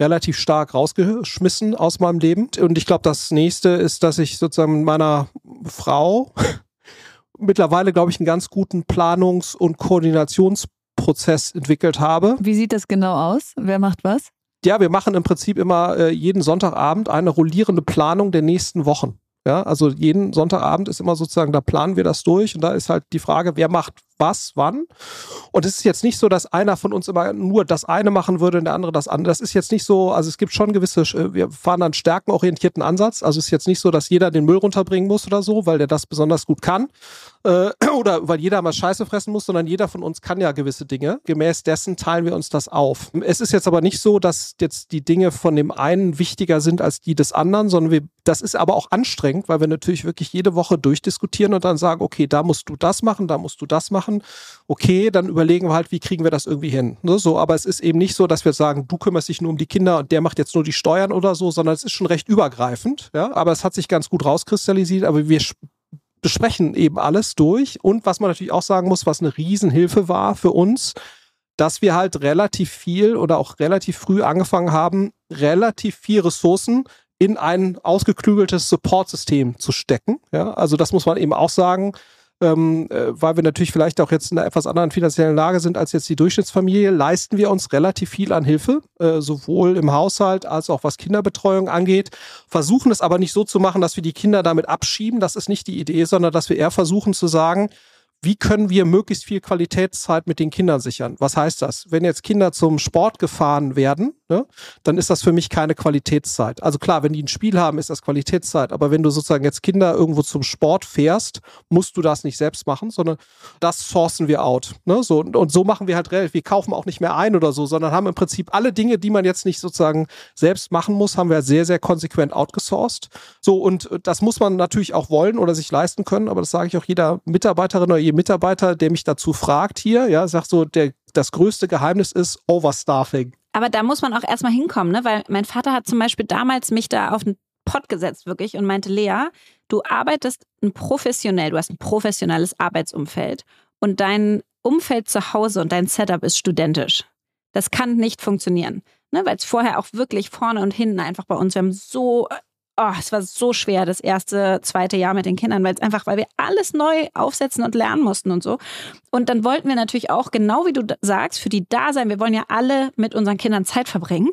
relativ stark rausgeschmissen aus meinem Leben. Und ich glaube, das nächste ist, dass ich sozusagen mit meiner Frau mittlerweile, glaube ich, einen ganz guten Planungs- und Koordinations- Prozess entwickelt habe. Wie sieht das genau aus? Wer macht was? Ja, wir machen im Prinzip immer äh, jeden Sonntagabend eine rollierende Planung der nächsten Wochen. Ja, also jeden Sonntagabend ist immer sozusagen, da planen wir das durch und da ist halt die Frage, wer macht was, wann. Und es ist jetzt nicht so, dass einer von uns immer nur das eine machen würde und der andere das andere. Das ist jetzt nicht so, also es gibt schon gewisse, äh, wir fahren einen stärkenorientierten Ansatz. Also es ist jetzt nicht so, dass jeder den Müll runterbringen muss oder so, weil der das besonders gut kann. Äh, oder weil jeder mal Scheiße fressen muss, sondern jeder von uns kann ja gewisse Dinge. Gemäß dessen teilen wir uns das auf. Es ist jetzt aber nicht so, dass jetzt die Dinge von dem einen wichtiger sind als die des anderen, sondern wir, das ist aber auch anstrengend, weil wir natürlich wirklich jede Woche durchdiskutieren und dann sagen, okay, da musst du das machen, da musst du das machen machen, okay, dann überlegen wir halt, wie kriegen wir das irgendwie hin. Ne? So, aber es ist eben nicht so, dass wir sagen, du kümmerst dich nur um die Kinder und der macht jetzt nur die Steuern oder so, sondern es ist schon recht übergreifend. Ja? Aber es hat sich ganz gut rauskristallisiert, aber wir besprechen eben alles durch. Und was man natürlich auch sagen muss, was eine Riesenhilfe war für uns, dass wir halt relativ viel oder auch relativ früh angefangen haben, relativ viel Ressourcen in ein ausgeklügeltes Support-System zu stecken. Ja, also das muss man eben auch sagen ähm, äh, weil wir natürlich vielleicht auch jetzt in einer etwas anderen finanziellen Lage sind als jetzt die Durchschnittsfamilie, leisten wir uns relativ viel an Hilfe, äh, sowohl im Haushalt als auch was Kinderbetreuung angeht, versuchen es aber nicht so zu machen, dass wir die Kinder damit abschieben, das ist nicht die Idee, sondern dass wir eher versuchen zu sagen, wie können wir möglichst viel Qualitätszeit mit den Kindern sichern? Was heißt das? Wenn jetzt Kinder zum Sport gefahren werden, ne, dann ist das für mich keine Qualitätszeit. Also klar, wenn die ein Spiel haben, ist das Qualitätszeit. Aber wenn du sozusagen jetzt Kinder irgendwo zum Sport fährst, musst du das nicht selbst machen, sondern das sourcen wir out. Ne? So, und, und so machen wir halt relativ. Wir kaufen auch nicht mehr ein oder so, sondern haben im Prinzip alle Dinge, die man jetzt nicht sozusagen selbst machen muss, haben wir sehr, sehr konsequent outgesourced. So, und das muss man natürlich auch wollen oder sich leisten können. Aber das sage ich auch jeder Mitarbeiterin oder jedem Mitarbeiter, der mich dazu fragt hier, ja, sagt so, der, das größte Geheimnis ist Overstaffing. Aber da muss man auch erstmal hinkommen, ne? Weil mein Vater hat zum Beispiel damals mich da auf den Pott gesetzt, wirklich, und meinte, Lea, du arbeitest professionell, du hast ein professionelles Arbeitsumfeld und dein Umfeld zu Hause und dein Setup ist studentisch. Das kann nicht funktionieren. Ne, Weil es vorher auch wirklich vorne und hinten einfach bei uns, wir haben so oh, es war so schwer, das erste, zweite Jahr mit den Kindern, weil es einfach, weil wir alles neu aufsetzen und lernen mussten und so. Und dann wollten wir natürlich auch, genau wie du sagst, für die da sein. Wir wollen ja alle mit unseren Kindern Zeit verbringen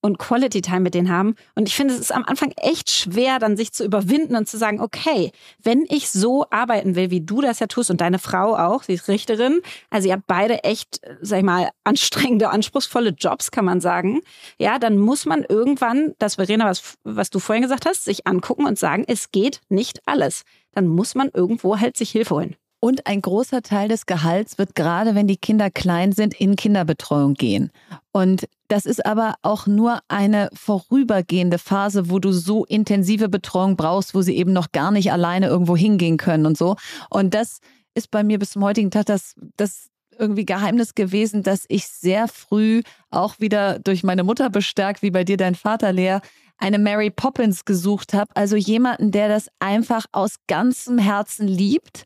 und Quality Time mit denen haben. Und ich finde, es ist am Anfang echt schwer, dann sich zu überwinden und zu sagen, okay, wenn ich so arbeiten will, wie du das ja tust und deine Frau auch, sie ist Richterin, also ihr habt beide echt, sag ich mal, anstrengende, anspruchsvolle Jobs, kann man sagen. Ja, dann muss man irgendwann, das Verena, was, was du vorhin gesagt hast, sich angucken und sagen, es geht nicht alles. Dann muss man irgendwo halt sich Hilfe holen. Und ein großer Teil des Gehalts wird gerade, wenn die Kinder klein sind, in Kinderbetreuung gehen. Und das ist aber auch nur eine vorübergehende Phase, wo du so intensive Betreuung brauchst, wo sie eben noch gar nicht alleine irgendwo hingehen können und so. Und das ist bei mir bis zum heutigen Tag das, das irgendwie Geheimnis gewesen, dass ich sehr früh auch wieder durch meine Mutter bestärkt, wie bei dir dein Vater, Lea, eine Mary Poppins gesucht habe. Also jemanden, der das einfach aus ganzem Herzen liebt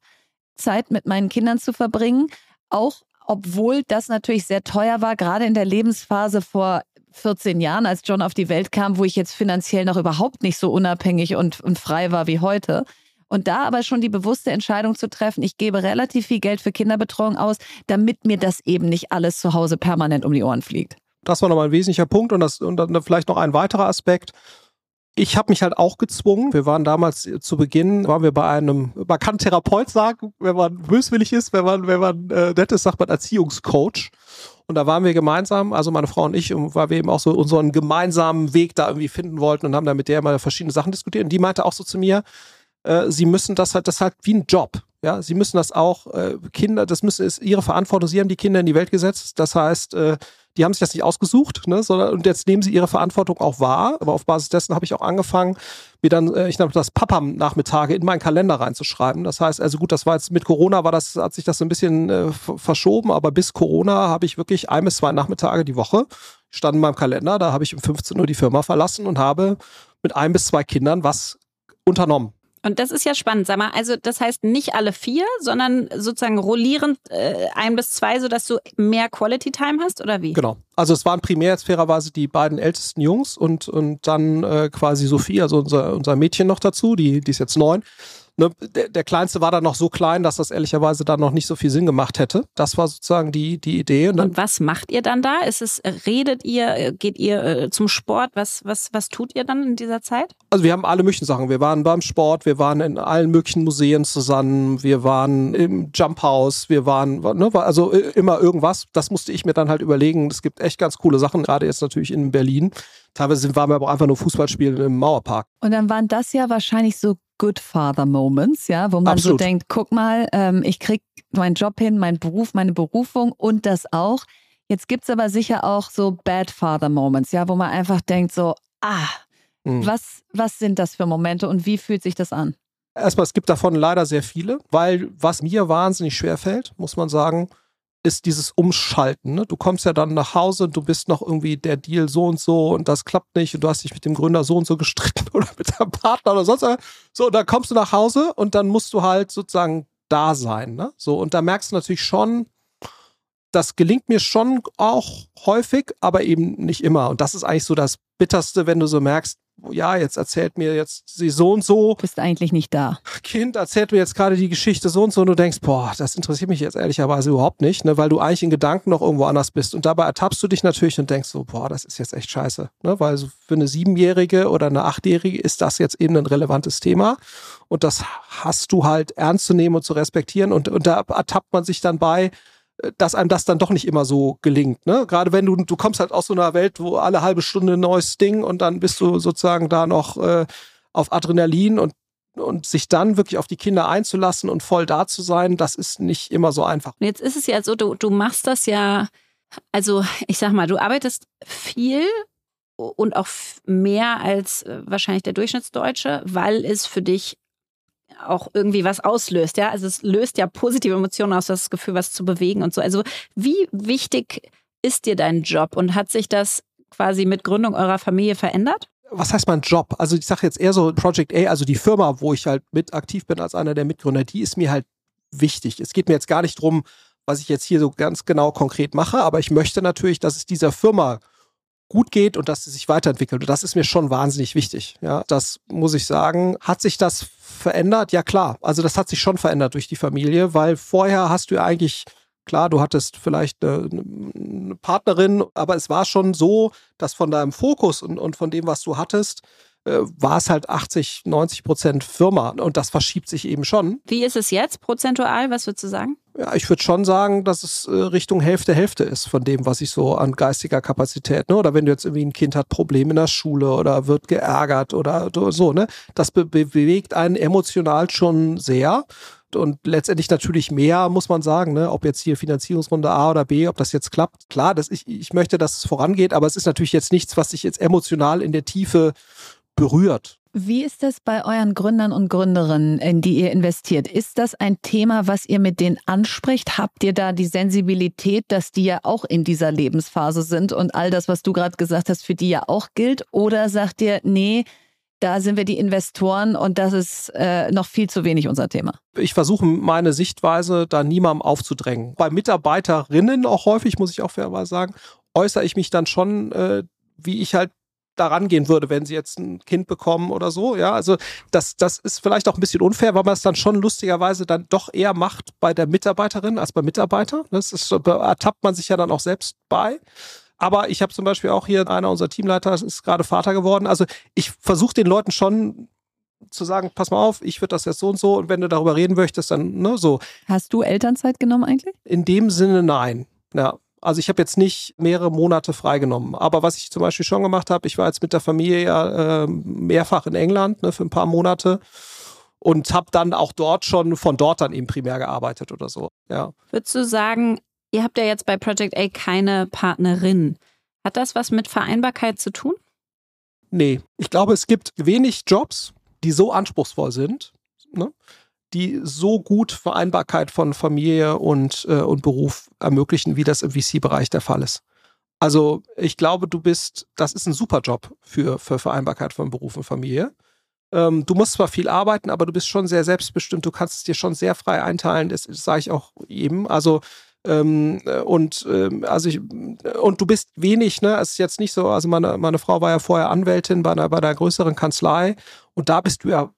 Zeit mit meinen Kindern zu verbringen, auch obwohl das natürlich sehr teuer war, gerade in der Lebensphase vor 14 Jahren, als John auf die Welt kam, wo ich jetzt finanziell noch überhaupt nicht so unabhängig und, und frei war wie heute. Und da aber schon die bewusste Entscheidung zu treffen, ich gebe relativ viel Geld für Kinderbetreuung aus, damit mir das eben nicht alles zu Hause permanent um die Ohren fliegt. Das war nochmal ein wesentlicher Punkt und, das, und dann vielleicht noch ein weiterer Aspekt ich habe mich halt auch gezwungen. Wir waren damals äh, zu Beginn, waren wir bei einem, man kann Therapeut sagen, wenn man böswillig ist, wenn man, wenn man äh, nett ist, sagt man Erziehungscoach. Und da waren wir gemeinsam, also meine Frau und ich, weil wir eben auch so unseren gemeinsamen Weg da irgendwie finden wollten und haben da mit der mal verschiedene Sachen diskutiert. Und die meinte auch so zu mir, äh, sie müssen das halt, das halt wie ein Job. Ja, sie müssen das auch, äh, Kinder, das müssen, ist ihre Verantwortung. Sie haben die Kinder in die Welt gesetzt. Das heißt, äh, die haben sich das nicht ausgesucht, ne, sondern und jetzt nehmen sie ihre Verantwortung auch wahr. Aber auf Basis dessen habe ich auch angefangen, mir dann, äh, ich nenne das Papa-Nachmittage in meinen Kalender reinzuschreiben. Das heißt, also gut, das war jetzt mit Corona war das, hat sich das so ein bisschen äh, verschoben, aber bis Corona habe ich wirklich ein bis zwei Nachmittage die Woche stand in meinem Kalender. Da habe ich um 15 Uhr die Firma verlassen und habe mit ein bis zwei Kindern was unternommen. Und das ist ja spannend, sag mal. Also das heißt nicht alle vier, sondern sozusagen rollierend äh, ein bis zwei, sodass du mehr Quality Time hast oder wie? Genau. Also es waren primär jetzt fairerweise die beiden ältesten Jungs und, und dann äh, quasi Sophie, also unser, unser Mädchen noch dazu, die, die ist jetzt neun ne, der, der kleinste war dann noch so klein, dass das ehrlicherweise dann noch nicht so viel Sinn gemacht hätte. Das war sozusagen die, die Idee. Und, und was macht ihr dann da? Ist es, redet ihr, geht ihr äh, zum Sport? Was, was, was tut ihr dann in dieser Zeit? Also wir haben alle möglichen Sachen. Wir waren beim Sport, wir waren in allen möglichen Museen zusammen, wir waren im Jump House, wir waren, ne, also äh, immer irgendwas. Das musste ich mir dann halt überlegen. Es gibt echt ganz coole Sachen, gerade jetzt natürlich in Berlin. Teilweise waren wir aber auch einfach nur Fußball spielen im Mauerpark. Und dann waren das ja wahrscheinlich so Good Father Moments, ja, wo man Absolut. so denkt, guck mal, ähm, ich krieg meinen Job hin, meinen Beruf, meine Berufung und das auch. Jetzt gibt es aber sicher auch so Bad Father Moments, ja, wo man einfach denkt so, ah, mhm. was, was sind das für Momente und wie fühlt sich das an? Erstmal, es gibt davon leider sehr viele, weil was mir wahnsinnig schwer fällt, muss man sagen, ist dieses Umschalten. Ne? Du kommst ja dann nach Hause und du bist noch irgendwie der Deal so und so und das klappt nicht und du hast dich mit dem Gründer so und so gestritten oder mit deinem Partner oder sonst was. So, und dann kommst du nach Hause und dann musst du halt sozusagen da sein. Ne? So, und da merkst du natürlich schon, das gelingt mir schon auch häufig, aber eben nicht immer. Und das ist eigentlich so das Bitterste, wenn du so merkst, ja, jetzt erzählt mir jetzt sie so und so. Du bist eigentlich nicht da. Kind erzählt mir jetzt gerade die Geschichte so und so und du denkst, boah, das interessiert mich jetzt ehrlicherweise überhaupt nicht, ne, weil du eigentlich in Gedanken noch irgendwo anders bist. Und dabei ertappst du dich natürlich und denkst so, boah, das ist jetzt echt scheiße. Ne, weil so für eine Siebenjährige oder eine Achtjährige ist das jetzt eben ein relevantes Thema. Und das hast du halt ernst zu nehmen und zu respektieren. Und, und da ertappt man sich dann bei, dass einem das dann doch nicht immer so gelingt. Ne? Gerade wenn du, du kommst halt aus so einer Welt, wo alle halbe Stunde ein neues Ding und dann bist du sozusagen da noch äh, auf Adrenalin und und sich dann wirklich auf die Kinder einzulassen und voll da zu sein, das ist nicht immer so einfach. Jetzt ist es ja so, du, du machst das ja, also ich sag mal, du arbeitest viel und auch mehr als äh, wahrscheinlich der Durchschnittsdeutsche, weil es für dich auch irgendwie was auslöst. Ja, also es löst ja positive Emotionen aus, das Gefühl, was zu bewegen und so. Also wie wichtig ist dir dein Job und hat sich das quasi mit Gründung eurer Familie verändert? Was heißt mein Job? Also ich sage jetzt eher so Project A, also die Firma, wo ich halt mit aktiv bin als einer der Mitgründer, die ist mir halt wichtig. Es geht mir jetzt gar nicht drum, was ich jetzt hier so ganz genau konkret mache, aber ich möchte natürlich, dass es dieser Firma gut geht und dass sie sich weiterentwickelt. Und das ist mir schon wahnsinnig wichtig. Ja, das muss ich sagen. Hat sich das verändert? Ja, klar. Also das hat sich schon verändert durch die Familie, weil vorher hast du ja eigentlich Klar, du hattest vielleicht eine, eine, Partnerin, aber es war schon so, dass von deinem Fokus und, und von dem, was du hattest, äh, war es halt 80, 90 Prozent Firma. Und das verschiebt sich eben schon. Wie ist es jetzt prozentual? Was würdest du sagen? Ja, ich würde schon sagen, dass es äh, Richtung Hälfte, Hälfte ist von dem, was ich so an geistiger Kapazität, ne? Oder wenn du jetzt irgendwie ein Kind hat Probleme in der Schule oder wird geärgert oder so, ne? Das be bewegt einen emotional schon sehr und letztendlich natürlich mehr, muss man sagen, ne? ob jetzt hier Finanzierungsrunde A oder B, ob das jetzt klappt. Klar, dass ich, ich möchte, dass es vorangeht, aber es ist natürlich jetzt nichts, was sich jetzt emotional in der Tiefe berührt. Wie ist das bei euren Gründern und Gründerinnen, in die ihr investiert? Ist das ein Thema, was ihr mit denen anspricht? Habt ihr da die Sensibilität, dass die ja auch in dieser Lebensphase sind und all das, was du gerade gesagt hast, für die ja auch gilt? Oder sagt ihr, nee, da sind wir die Investoren und das ist äh, noch viel zu wenig unser Thema. Ich versuche meine Sichtweise da niemandem aufzudrängen. Bei Mitarbeiterinnen auch häufig, muss ich auch fairerweise sagen, äußere ich mich dann schon, äh, wie ich halt daran gehen würde, wenn sie jetzt ein Kind bekommen oder so. Ja, also das, das ist vielleicht auch ein bisschen unfair, weil man es dann schon lustigerweise dann doch eher macht bei der Mitarbeiterin als beim Mitarbeiter. Das ist, ertappt man sich ja dann auch selbst bei. Aber ich habe zum Beispiel auch hier einer unserer Teamleiter ist gerade Vater geworden. Also ich versuche den Leuten schon zu sagen, pass mal auf, ich würde das jetzt so und so und wenn du darüber reden möchtest, dann ne, so. Hast du Elternzeit genommen eigentlich? In dem Sinne nein. Ja, also ich habe jetzt nicht mehrere Monate freigenommen. Aber was ich zum Beispiel schon gemacht habe, ich war jetzt mit der Familie ja äh, mehrfach in England ne, für ein paar Monate und habe dann auch dort schon von dort dann eben primär gearbeitet oder so. Ja. Würdest du sagen, Ihr habt ja jetzt bei Project A keine Partnerin. Hat das was mit Vereinbarkeit zu tun? Nee, ich glaube, es gibt wenig Jobs, die so anspruchsvoll sind, ne? Die so gut Vereinbarkeit von Familie und, äh, und Beruf ermöglichen, wie das im VC-Bereich der Fall ist. Also ich glaube, du bist, das ist ein super Job für, für Vereinbarkeit von Beruf und Familie. Ähm, du musst zwar viel arbeiten, aber du bist schon sehr selbstbestimmt, du kannst es dir schon sehr frei einteilen, das, das sage ich auch eben. Also ähm, und ähm, also ich und du bist wenig, ne? Es ist jetzt nicht so, also meine, meine Frau war ja vorher Anwältin bei einer, bei einer größeren Kanzlei und da bist du ja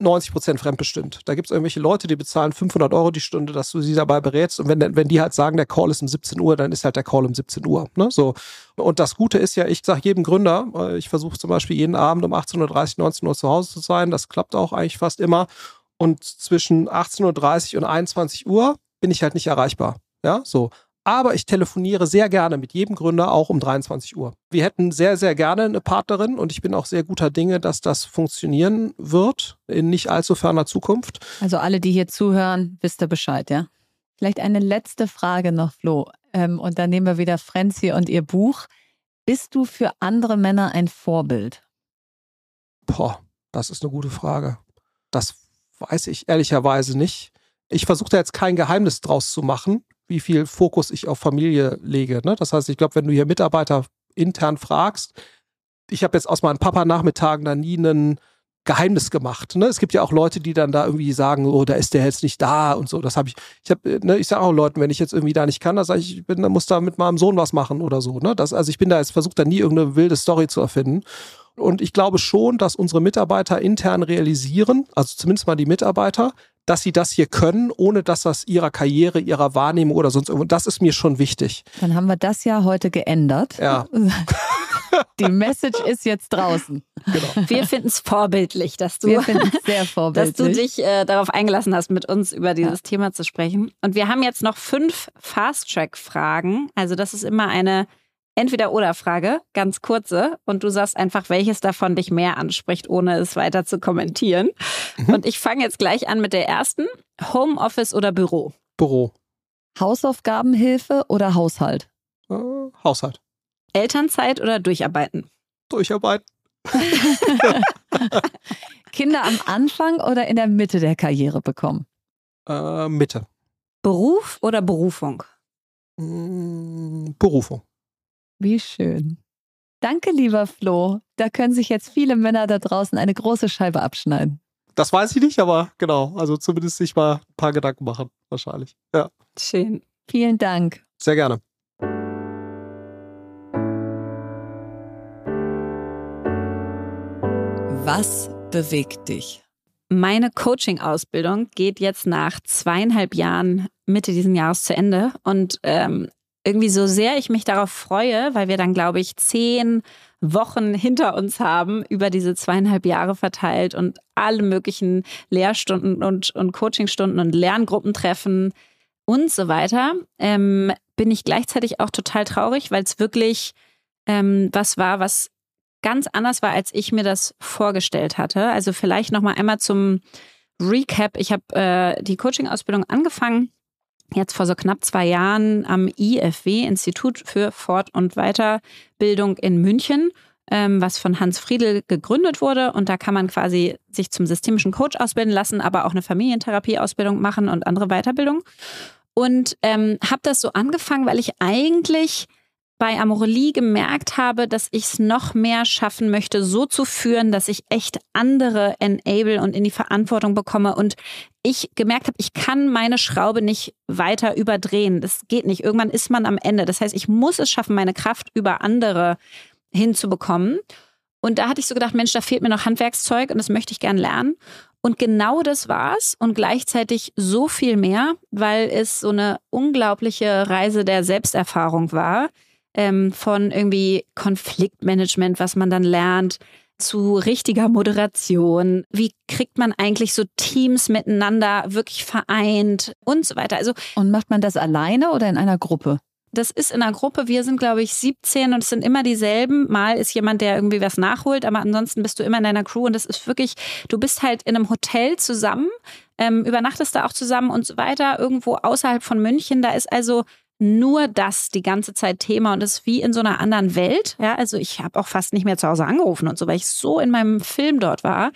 90 Prozent fremdbestimmt. Da gibt es irgendwelche Leute, die bezahlen 500 Euro die Stunde, dass du sie dabei berätst. Und wenn, wenn die halt sagen, der Call ist um 17 Uhr, dann ist halt der Call um 17 Uhr. Ne? So. Und das Gute ist ja, ich sage jedem Gründer, äh, ich versuche zum Beispiel jeden Abend um 18.30 Uhr, 19 Uhr zu Hause zu sein. Das klappt auch eigentlich fast immer. Und zwischen 18.30 Uhr und 21 Uhr bin ich halt nicht erreichbar. Ja, so. Aber ich telefoniere sehr gerne mit jedem Gründer auch um 23 Uhr. Wir hätten sehr, sehr gerne eine Partnerin und ich bin auch sehr guter Dinge, dass das funktionieren wird in nicht allzu ferner Zukunft. Also alle, die hier zuhören, wisst ihr Bescheid, ja? Vielleicht eine letzte Frage noch, Flo. Ähm, und dann nehmen wir wieder Frenzy und ihr Buch. Bist du für andere Männer ein Vorbild? Boah, das ist eine gute Frage. Das weiß ich ehrlicherweise nicht ich versuche da jetzt kein Geheimnis draus zu machen, wie viel Fokus ich auf Familie lege. Ne? Das heißt, ich glaube, wenn du hier Mitarbeiter intern fragst, ich habe jetzt aus meinen Papa-Nachmittagen da nie ein Geheimnis gemacht. Ne? Es gibt ja auch Leute, die dann da irgendwie sagen, oh, da ist der jetzt nicht da und so. Das habe ich. Ich habe, ne, ich sage auch Leuten, wenn ich jetzt irgendwie da nicht kann, dann sage ich, ich bin, dann muss da mit meinem Sohn was machen oder so. Ne? Das, also ich bin da jetzt versucht, da nie irgendeine wilde Story zu erfinden. Und ich glaube schon, dass unsere Mitarbeiter intern realisieren, also zumindest mal die Mitarbeiter, dass sie das hier können, ohne dass das ihrer Karriere, ihrer Wahrnehmung oder sonst irgendwo, das ist mir schon wichtig. Dann haben wir das ja heute geändert. Ja. Die Message ist jetzt draußen. Genau. Wir finden es vorbildlich, dass du, wir sehr vorbildlich. dass du dich äh, darauf eingelassen hast, mit uns über dieses ja. Thema zu sprechen. Und wir haben jetzt noch fünf Fast-Track-Fragen. Also das ist immer eine Entweder-Oder-Frage, ganz kurze, und du sagst einfach, welches davon dich mehr anspricht, ohne es weiter zu kommentieren. Mhm. Und ich fange jetzt gleich an mit der ersten. Homeoffice oder Büro? Büro. Hausaufgabenhilfe oder Haushalt? Äh, Haushalt. Elternzeit oder Durcharbeiten? Durcharbeiten. Kinder am Anfang oder in der Mitte der Karriere bekommen? Äh, Mitte. Beruf oder Berufung? Mm, Berufung. Wie schön. Danke, lieber Flo. Da können sich jetzt viele Männer da draußen eine große Scheibe abschneiden. Das weiß ich nicht, aber genau. Also zumindest sich mal ein paar Gedanken machen, wahrscheinlich. Ja. Schön. Vielen Dank. Sehr gerne. Was bewegt dich? Meine Coaching-Ausbildung geht jetzt nach zweieinhalb Jahren Mitte diesen Jahres zu Ende. Und ähm, irgendwie so sehr ich mich darauf freue, weil wir dann, glaube ich, zehn Wochen hinter uns haben, über diese zweieinhalb Jahre verteilt und alle möglichen Lehrstunden und, und Coachingstunden und Lerngruppentreffen und so weiter, ähm, bin ich gleichzeitig auch total traurig, weil es wirklich ähm, was war, was ganz anders war, als ich mir das vorgestellt hatte. Also vielleicht noch mal einmal zum Recap. Ich habe äh, die Coaching-Ausbildung angefangen jetzt vor so knapp zwei Jahren am IFW, Institut für Fort- und Weiterbildung in München, ähm, was von Hans Friedel gegründet wurde. Und da kann man quasi sich zum systemischen Coach ausbilden lassen, aber auch eine Familientherapie-Ausbildung machen und andere Weiterbildung. Und ähm, habe das so angefangen, weil ich eigentlich bei Amorelie gemerkt habe, dass ich es noch mehr schaffen möchte, so zu führen, dass ich echt andere enable und in die Verantwortung bekomme und ich gemerkt habe, ich kann meine Schraube nicht weiter überdrehen. Das geht nicht. Irgendwann ist man am Ende. Das heißt, ich muss es schaffen, meine Kraft über andere hinzubekommen. Und da hatte ich so gedacht, Mensch, da fehlt mir noch Handwerkszeug und das möchte ich gern lernen. Und genau das war's und gleichzeitig so viel mehr, weil es so eine unglaubliche Reise der Selbsterfahrung war ähm, von irgendwie Konfliktmanagement, was man dann lernt, zu richtiger Moderation. Wie kriegt man eigentlich so Teams miteinander wirklich vereint und so weiter. Also und macht man das alleine oder in einer Gruppe? Das ist in einer Gruppe. Wir sind, glaube ich, 17 und es sind immer dieselben. Mal ist jemand, der irgendwie was nachholt, aber ansonsten bist du immer in deiner Crew und das ist wirklich, du bist halt in einem Hotel zusammen, ähm, übernachtest da auch zusammen und so weiter, irgendwo außerhalb von München. Da ist also nur das die ganze Zeit Thema und ist wie in so einer anderen Welt. Ja, also ich habe auch fast nicht mehr zu Hause angerufen und so, weil ich so in meinem Film dort war.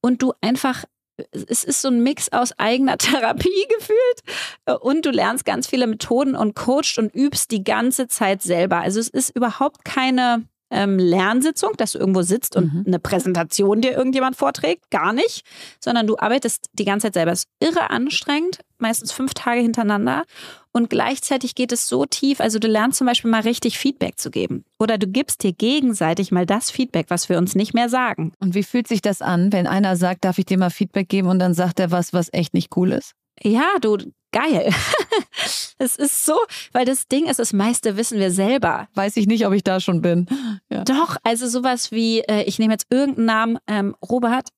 Und du einfach es ist so ein Mix aus eigener Therapie gefühlt und du lernst ganz viele Methoden und coachst und übst die ganze Zeit selber. Also es ist überhaupt keine ähm, Lernsitzung, dass du irgendwo sitzt und mhm. eine Präsentation dir irgendjemand vorträgt. Gar nicht. Sondern du arbeitest die ganze Zeit selber. Es ist irre anstrengend, meistens fünf Tage hintereinander. Und gleichzeitig geht es so tief. Also du lernst zum Beispiel mal richtig Feedback zu geben. Oder du gibst dir gegenseitig mal das Feedback, was wir uns nicht mehr sagen. Und wie fühlt sich das an, wenn einer sagt, darf ich dir mal Feedback geben und dann sagt er was, was echt nicht cool ist? Ja, du, geil. es ist so, weil das Ding ist, das meiste wissen wir selber. Weiß ich nicht, ob ich da schon bin. Ja. Doch, also sowas wie, äh, ich nehme jetzt irgendeinen Namen, ähm, Robert,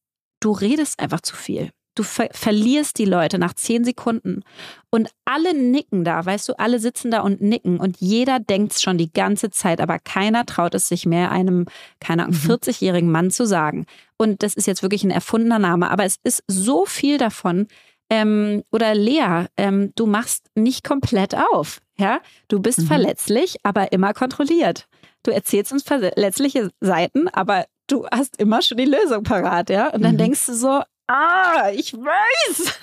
du redest einfach zu viel. Du ver verlierst die Leute nach zehn Sekunden und alle nicken da, weißt du, alle sitzen da und nicken und jeder denkt es schon die ganze Zeit, aber keiner traut es sich mehr einem, keine Ahnung, 40-jährigen mhm. Mann zu sagen. Und das ist jetzt wirklich ein erfundener Name, aber es ist so viel davon, ähm, oder Lea, ähm, du machst nicht komplett auf. Ja, du bist mhm. verletzlich, aber immer kontrolliert. Du erzählst uns verletzliche Seiten, aber du hast immer schon die Lösung parat, ja. Und dann mhm. denkst du so, ah, ich weiß.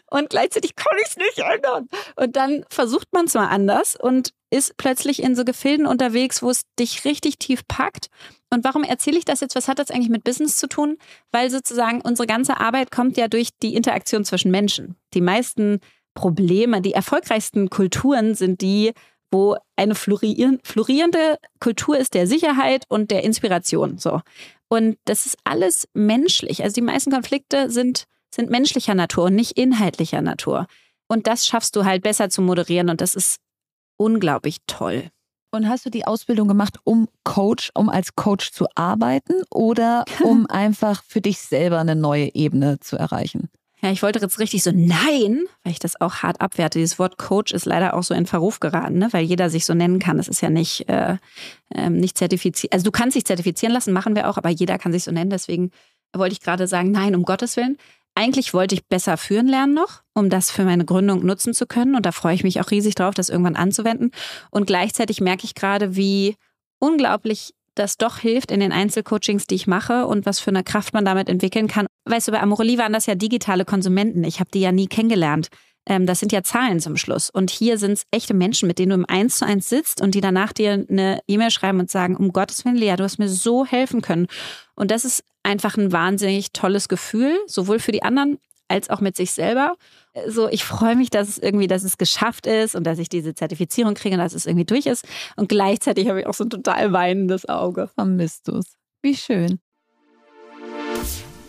und gleichzeitig kann ich es nicht ändern. Und dann versucht man es mal anders und ist plötzlich in so Gefilden unterwegs, wo es dich richtig tief packt. Und warum erzähle ich das jetzt? Was hat das eigentlich mit Business zu tun? Weil sozusagen unsere ganze Arbeit kommt ja durch die Interaktion zwischen Menschen. Die meisten Probleme, die erfolgreichsten Kulturen sind die, wo eine florierende Kultur ist der Sicherheit und der Inspiration. So. Und das ist alles menschlich. Also die meisten Konflikte sind, sind menschlicher Natur und nicht inhaltlicher Natur. Und das schaffst du halt besser zu moderieren und das ist unglaublich toll. Und hast du die Ausbildung gemacht, um Coach, um als Coach zu arbeiten oder um einfach für dich selber eine neue Ebene zu erreichen? Ja, ich wollte jetzt richtig so nein, weil ich das auch hart abwerte. Dieses Wort Coach ist leider auch so in Verruf geraten, ne? weil jeder sich so nennen kann. Das ist ja nicht, äh, äh, nicht zertifiziert. Also du kannst dich zertifizieren lassen, machen wir auch, aber jeder kann sich so nennen. Deswegen wollte ich gerade sagen, nein, um Gottes Willen. Eigentlich wollte ich besser führen lernen noch, um das für meine Gründung nutzen zu können. Und da freue ich mich auch riesig drauf, das irgendwann anzuwenden. Und gleichzeitig merke ich gerade, wie unglaublich das doch hilft in den Einzelcoachings, die ich mache und was für eine Kraft man damit entwickeln kann. Weißt du, bei Amorelie waren das ja digitale Konsumenten. Ich habe die ja nie kennengelernt. ähm, das sind ja Zahlen zum Schluss. Und hier sind es echte Menschen, mit denen du im Eins zu eins sitzt und die danach dir eine E-Mail schreiben und sagen, um Gottes Willen, Lea, du hast mir so helfen können. Und das ist einfach ein wahnsinnig tolles Gefühl, sowohl für die anderen als auch mit sich selber. So, ich freue mich, dass es irgendwie, dass es geschafft ist und dass ich diese Zertifizierung kriege und dass es irgendwie durch ist. Und gleichzeitig habe ich auch so ein total weinendes Auge. Vermisst du es? Wie schön.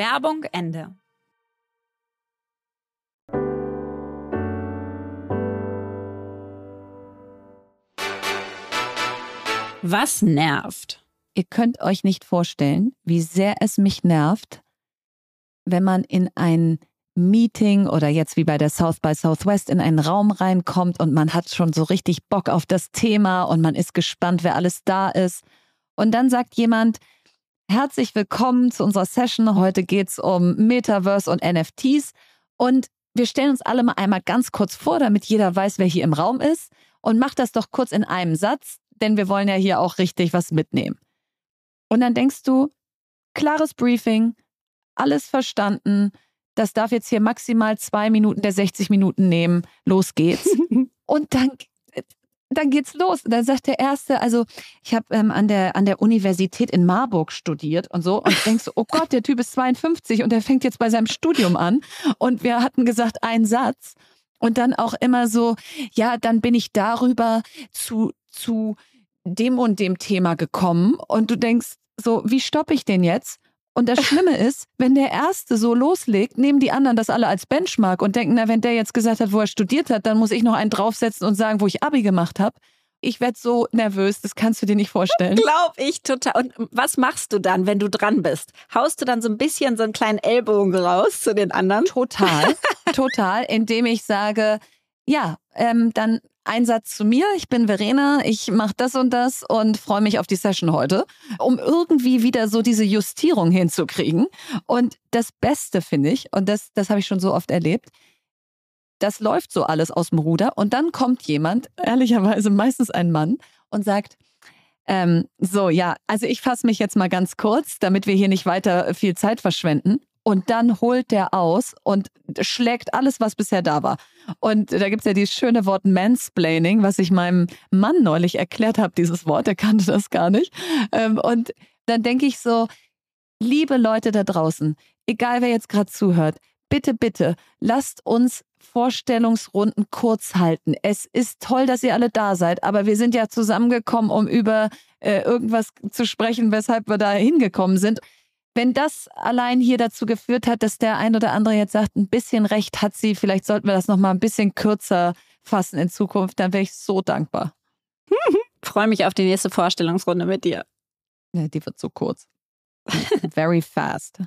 Werbung Ende. Was nervt? Ihr könnt euch nicht vorstellen, wie sehr es mich nervt, wenn man in ein Meeting oder jetzt wie bei der South by Southwest in einen Raum reinkommt und man hat schon so richtig Bock auf das Thema und man ist gespannt, wer alles da ist. Und dann sagt jemand, Herzlich willkommen zu unserer Session. Heute geht es um Metaverse und NFTs. Und wir stellen uns alle mal einmal ganz kurz vor, damit jeder weiß, wer hier im Raum ist. Und macht das doch kurz in einem Satz, denn wir wollen ja hier auch richtig was mitnehmen. Und dann denkst du, klares Briefing, alles verstanden. Das darf jetzt hier maximal zwei Minuten der 60 Minuten nehmen. Los geht's. Und dann dann geht's los. Dann sagt der Erste, also ich habe ähm, an, der, an der Universität in Marburg studiert und so und denkst so, oh Gott, der Typ ist 52 und der fängt jetzt bei seinem Studium an. Und wir hatten gesagt, einen Satz. Und dann auch immer so, ja, dann bin ich darüber zu, zu dem und dem Thema gekommen. Und du denkst so, wie stoppe ich den jetzt? Und das Schlimme ist, wenn der Erste so loslegt, nehmen die anderen das alle als Benchmark und denken, na, wenn der jetzt gesagt hat, wo er studiert hat, dann muss ich noch einen draufsetzen und sagen, wo ich Abi gemacht habe. Ich werde so nervös, das kannst du dir nicht vorstellen. Glaub ich total. Und was machst du dann, wenn du dran bist? Haust du dann so ein bisschen so einen kleinen Ellbogen raus zu den anderen? Total, total, indem ich sage, ja, ähm, dann ein Satz zu mir, ich bin Verena, ich mache das und das und freue mich auf die Session heute, um irgendwie wieder so diese Justierung hinzukriegen. Und das Beste finde ich, und das, das habe ich schon so oft erlebt, das läuft so alles aus dem Ruder und dann kommt jemand, ehrlicherweise meistens ein Mann, und sagt, ähm, so, ja, also ich fasse mich jetzt mal ganz kurz, damit wir hier nicht weiter viel Zeit verschwenden. Und dann holt der aus und schlägt alles, was bisher da war. Und da gibt es ja dieses schöne Wort Mansplaining, was ich meinem Mann neulich erklärt habe, dieses Wort, der kannte das gar nicht. Ähm, und dann denke ich so, liebe Leute da draußen, egal wer jetzt gerade zuhört, bitte, bitte, lasst uns Vorstellungsrunden kurz halten. Es ist toll, dass ihr alle da seid, aber wir sind ja zusammengekommen, um über äh, irgendwas zu sprechen, weshalb wir da hingekommen sind. Wenn das allein hier dazu geführt hat, dass der ein oder andere jetzt sagt, ein bisschen recht hat sie, vielleicht sollten wir das noch mal ein bisschen kürzer fassen in Zukunft, dann wäre ich so dankbar. Freue mich auf die nächste Vorstellungsrunde mit dir. Ja, die wird so kurz. Very fast.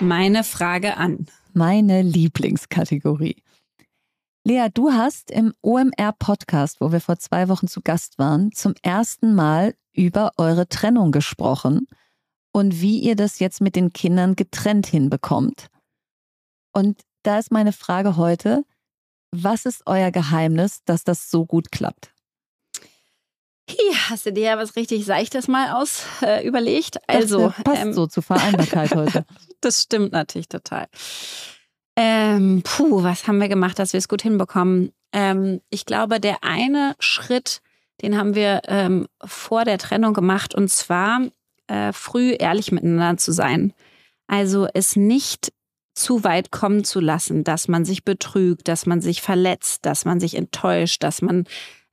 Meine Frage an. Meine Lieblingskategorie. Lea, du hast im OMR-Podcast, wo wir vor zwei Wochen zu Gast waren, zum ersten Mal über eure Trennung gesprochen und wie ihr das jetzt mit den Kindern getrennt hinbekommt. Und da ist meine Frage heute, was ist euer Geheimnis, dass das so gut klappt? Hier hast du dir ja was richtig Seichtes mal aus äh, überlegt. Also das, äh, passt ähm, so zur Vereinbarkeit heute. das stimmt natürlich total. Ähm, puh, was haben wir gemacht, dass wir es gut hinbekommen? Ähm, ich glaube, der eine Schritt, den haben wir ähm, vor der Trennung gemacht, und zwar äh, früh ehrlich miteinander zu sein. Also es nicht zu weit kommen zu lassen, dass man sich betrügt, dass man sich verletzt, dass man sich enttäuscht, dass man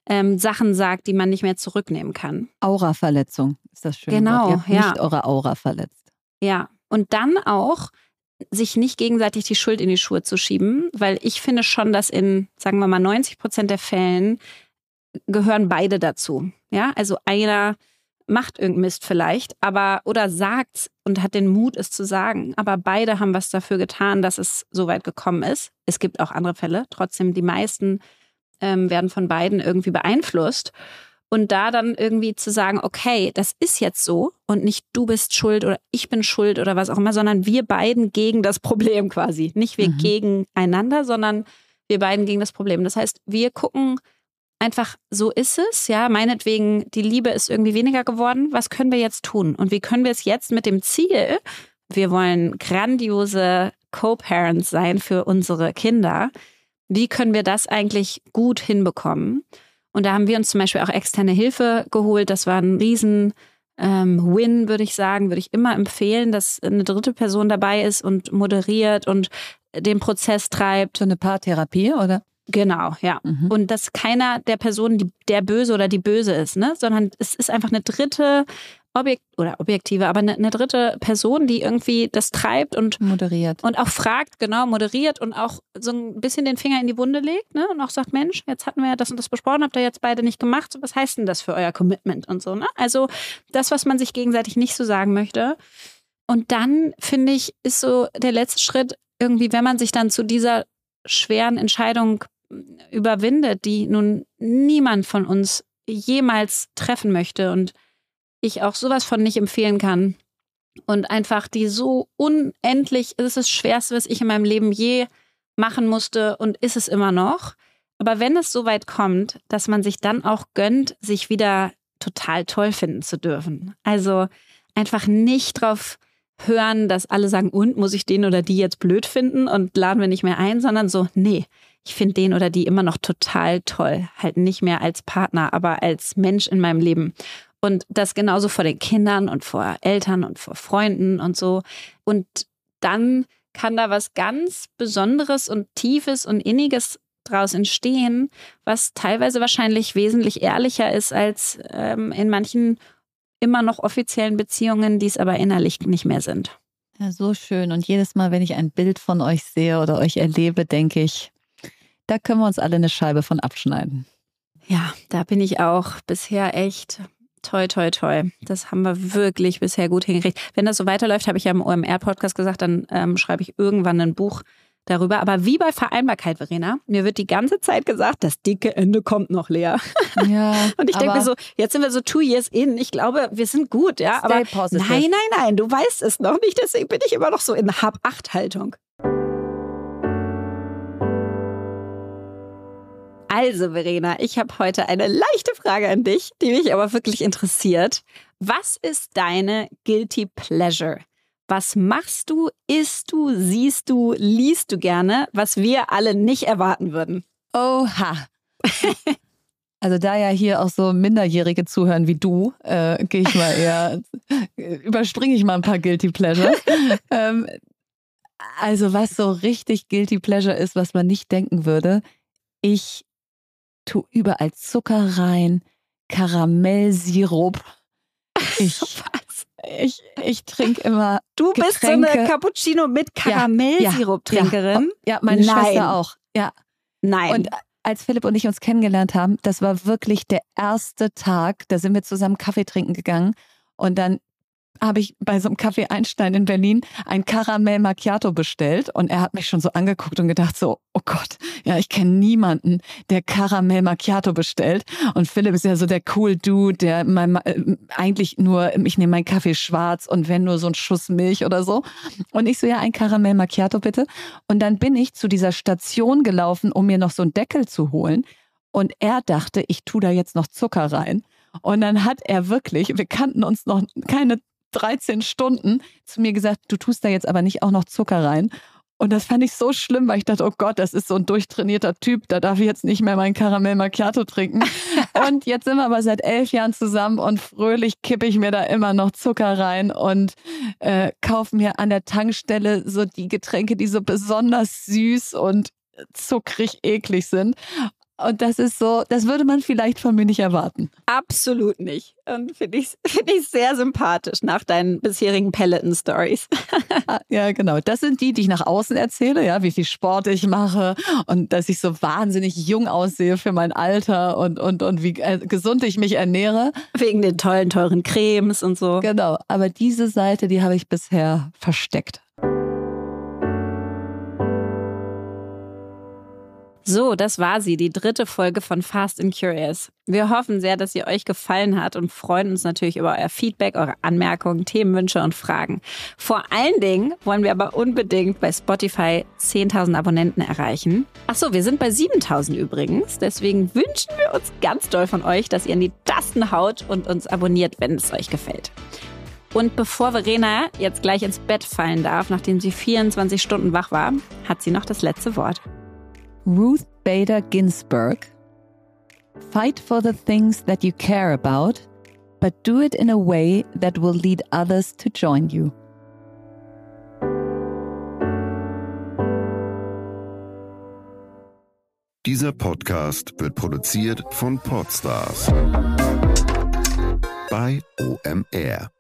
ähm, Sachen sagt, die man nicht mehr zurücknehmen kann. Aura-Verletzung ist das schöne genau, Wort. Ihr habt ja. nicht eure Aura verletzt. Ja, und dann auch sich nicht gegenseitig die Schuld in die Schuhe zu schieben, weil ich finde schon, dass in, sagen wir mal, 90 Prozent der Fällen gehören beide dazu. Ja, also einer macht irgendeinen Mist vielleicht, aber oder sagt und hat den Mut, es zu sagen. Aber beide haben was dafür getan, dass es so weit gekommen ist. Es gibt auch andere Fälle. Trotzdem, die meisten ähm, werden von beiden irgendwie beeinflusst. Und da dann irgendwie zu sagen, okay, das ist jetzt so und nicht du bist schuld oder ich bin schuld oder was auch immer, sondern wir beiden gegen das Problem quasi. Nicht wir mhm. gegeneinander, sondern wir beiden gegen das Problem. Das heißt, wir gucken einfach, so ist es, ja, meinetwegen, die Liebe ist irgendwie weniger geworden. Was können wir jetzt tun? Und wie können wir es jetzt mit dem Ziel, wir wollen grandiose Co-Parents sein für unsere Kinder, wie können wir das eigentlich gut hinbekommen? Und da haben wir uns zum Beispiel auch externe Hilfe geholt. Das war ein riesen ähm, Win, würde ich sagen, würde ich immer empfehlen, dass eine dritte Person dabei ist und moderiert und den Prozess treibt. So eine Paartherapie, oder? Genau, ja. Mhm. Und dass keiner der Personen die, der Böse oder die Böse ist, ne? Sondern es ist einfach eine dritte Objekt oder objektive, aber eine, eine, dritte Person, die irgendwie das treibt und moderiert und auch fragt, genau, moderiert und auch so ein bisschen den Finger in die Wunde legt, ne? Und auch sagt, Mensch, jetzt hatten wir ja das und das besprochen, habt ihr jetzt beide nicht gemacht, was heißt denn das für euer Commitment und so, ne? Also das, was man sich gegenseitig nicht so sagen möchte. Und dann finde ich, ist so der letzte Schritt irgendwie, wenn man sich dann zu dieser schweren Entscheidung überwindet, die nun niemand von uns jemals treffen möchte und ich auch sowas von nicht empfehlen kann. Und einfach die so unendlich, es ist das Schwerste, was ich in meinem Leben je machen musste und ist es immer noch. Aber wenn es so weit kommt, dass man sich dann auch gönnt, sich wieder total toll finden zu dürfen. Also einfach nicht drauf hören, dass alle sagen, und muss ich den oder die jetzt blöd finden und laden wir nicht mehr ein, sondern so, nee, ich finde den oder die immer noch total toll. Halt nicht mehr als Partner, aber als Mensch in meinem Leben. Und das genauso vor den Kindern und vor Eltern und vor Freunden und so. Und dann kann da was ganz Besonderes und Tiefes und Inniges draus entstehen, was teilweise wahrscheinlich wesentlich ehrlicher ist als ähm, in manchen immer noch offiziellen Beziehungen, die es aber innerlich nicht mehr sind. Ja, so schön. Und jedes Mal, wenn ich ein Bild von euch sehe oder euch erlebe, denke ich, da können wir uns alle eine Scheibe von abschneiden. Ja, da bin ich auch bisher echt toi, toi, toi. Das haben wir wirklich bisher gut hingekriegt. Wenn das so weiterläuft, habe ich ja im OMR-Podcast gesagt, dann ähm, schreibe ich irgendwann ein Buch darüber. Aber wie bei Vereinbarkeit, Verena, mir wird die ganze Zeit gesagt, das dicke Ende kommt noch leer. Ja, und ich denke mir so, jetzt sind wir so two years in. Ich glaube, wir sind gut, ja. Aber positive. nein, nein, nein, du weißt es noch nicht. Deswegen bin ich immer noch so in Hab-Acht-Haltung. Also, Verena, ich habe heute eine leichte Frage an dich, die mich aber wirklich interessiert. Was ist deine Guilty Pleasure? Was machst du, isst du, siehst du, liest du gerne, was wir alle nicht erwarten würden? Oha. Also da ja hier auch so Minderjährige zuhören wie du, äh, gehe ich mal eher, überspringe ich mal ein paar Guilty Pleasures. ähm, also was so richtig Guilty Pleasure ist, was man nicht denken würde, ich tue überall Zucker rein, Karamellsirup. Ich, ich, ich trinke immer. Du bist Getränke. so eine Cappuccino mit Karamellsirup-Trinkerin. Ja, meine Nein. Schwester auch. Ja. Nein. Und als Philipp und ich uns kennengelernt haben, das war wirklich der erste Tag. Da sind wir zusammen Kaffee trinken gegangen. Und dann habe ich bei so einem Kaffee Einstein in Berlin ein Karamell Macchiato bestellt und er hat mich schon so angeguckt und gedacht so, oh Gott, ja, ich kenne niemanden, der Karamell Macchiato bestellt. Und Philipp ist ja so der cool Dude, der mein, äh, eigentlich nur, ich nehme meinen Kaffee schwarz und wenn nur so ein Schuss Milch oder so. Und ich so, ja, ein Karamell Macchiato bitte. Und dann bin ich zu dieser Station gelaufen, um mir noch so einen Deckel zu holen. Und er dachte, ich tue da jetzt noch Zucker rein. Und dann hat er wirklich, wir kannten uns noch keine 13 Stunden zu mir gesagt, du tust da jetzt aber nicht auch noch Zucker rein. Und das fand ich so schlimm, weil ich dachte, oh Gott, das ist so ein durchtrainierter Typ, da darf ich jetzt nicht mehr meinen Karamell Macchiato trinken. und jetzt sind wir aber seit elf Jahren zusammen und fröhlich kippe ich mir da immer noch Zucker rein und äh, kaufe mir an der Tankstelle so die Getränke, die so besonders süß und zuckrig eklig sind. Und das ist so, das würde man vielleicht von mir nicht erwarten. Absolut nicht. Und finde ich, find ich sehr sympathisch nach deinen bisherigen Peloton-Stories. Ah, ja, genau. Das sind die, die ich nach außen erzähle, ja, wie viel Sport ich mache und dass ich so wahnsinnig jung aussehe für mein Alter und, und, und wie äh, gesund ich mich ernähre. Wegen den tollen, teuren Cremes und so. Genau. Aber diese Seite, die habe ich bisher versteckt. So, das war sie, die dritte Folge von Fast and Curious. Wir hoffen sehr, dass sie euch gefallen hat und freuen uns natürlich über euer Feedback, eure Anmerkungen, Themenwünsche und Fragen. Vor allen Dingen wollen wir aber unbedingt bei Spotify 10.000 Abonnenten erreichen. Ach so, wir sind bei 7.000 übrigens. Deswegen wünschen wir uns ganz doll von euch, dass ihr in die Tasten haut und uns abonniert, wenn es euch gefällt. Und bevor Verena jetzt gleich ins Bett fallen darf, nachdem sie 24 Stunden wach war, hat sie noch das letzte Wort. Ruth Bader Ginsburg. Fight for the things that you care about, but do it in a way that will lead others to join you. Dieser Podcast wird produziert von Podstars bei OMR.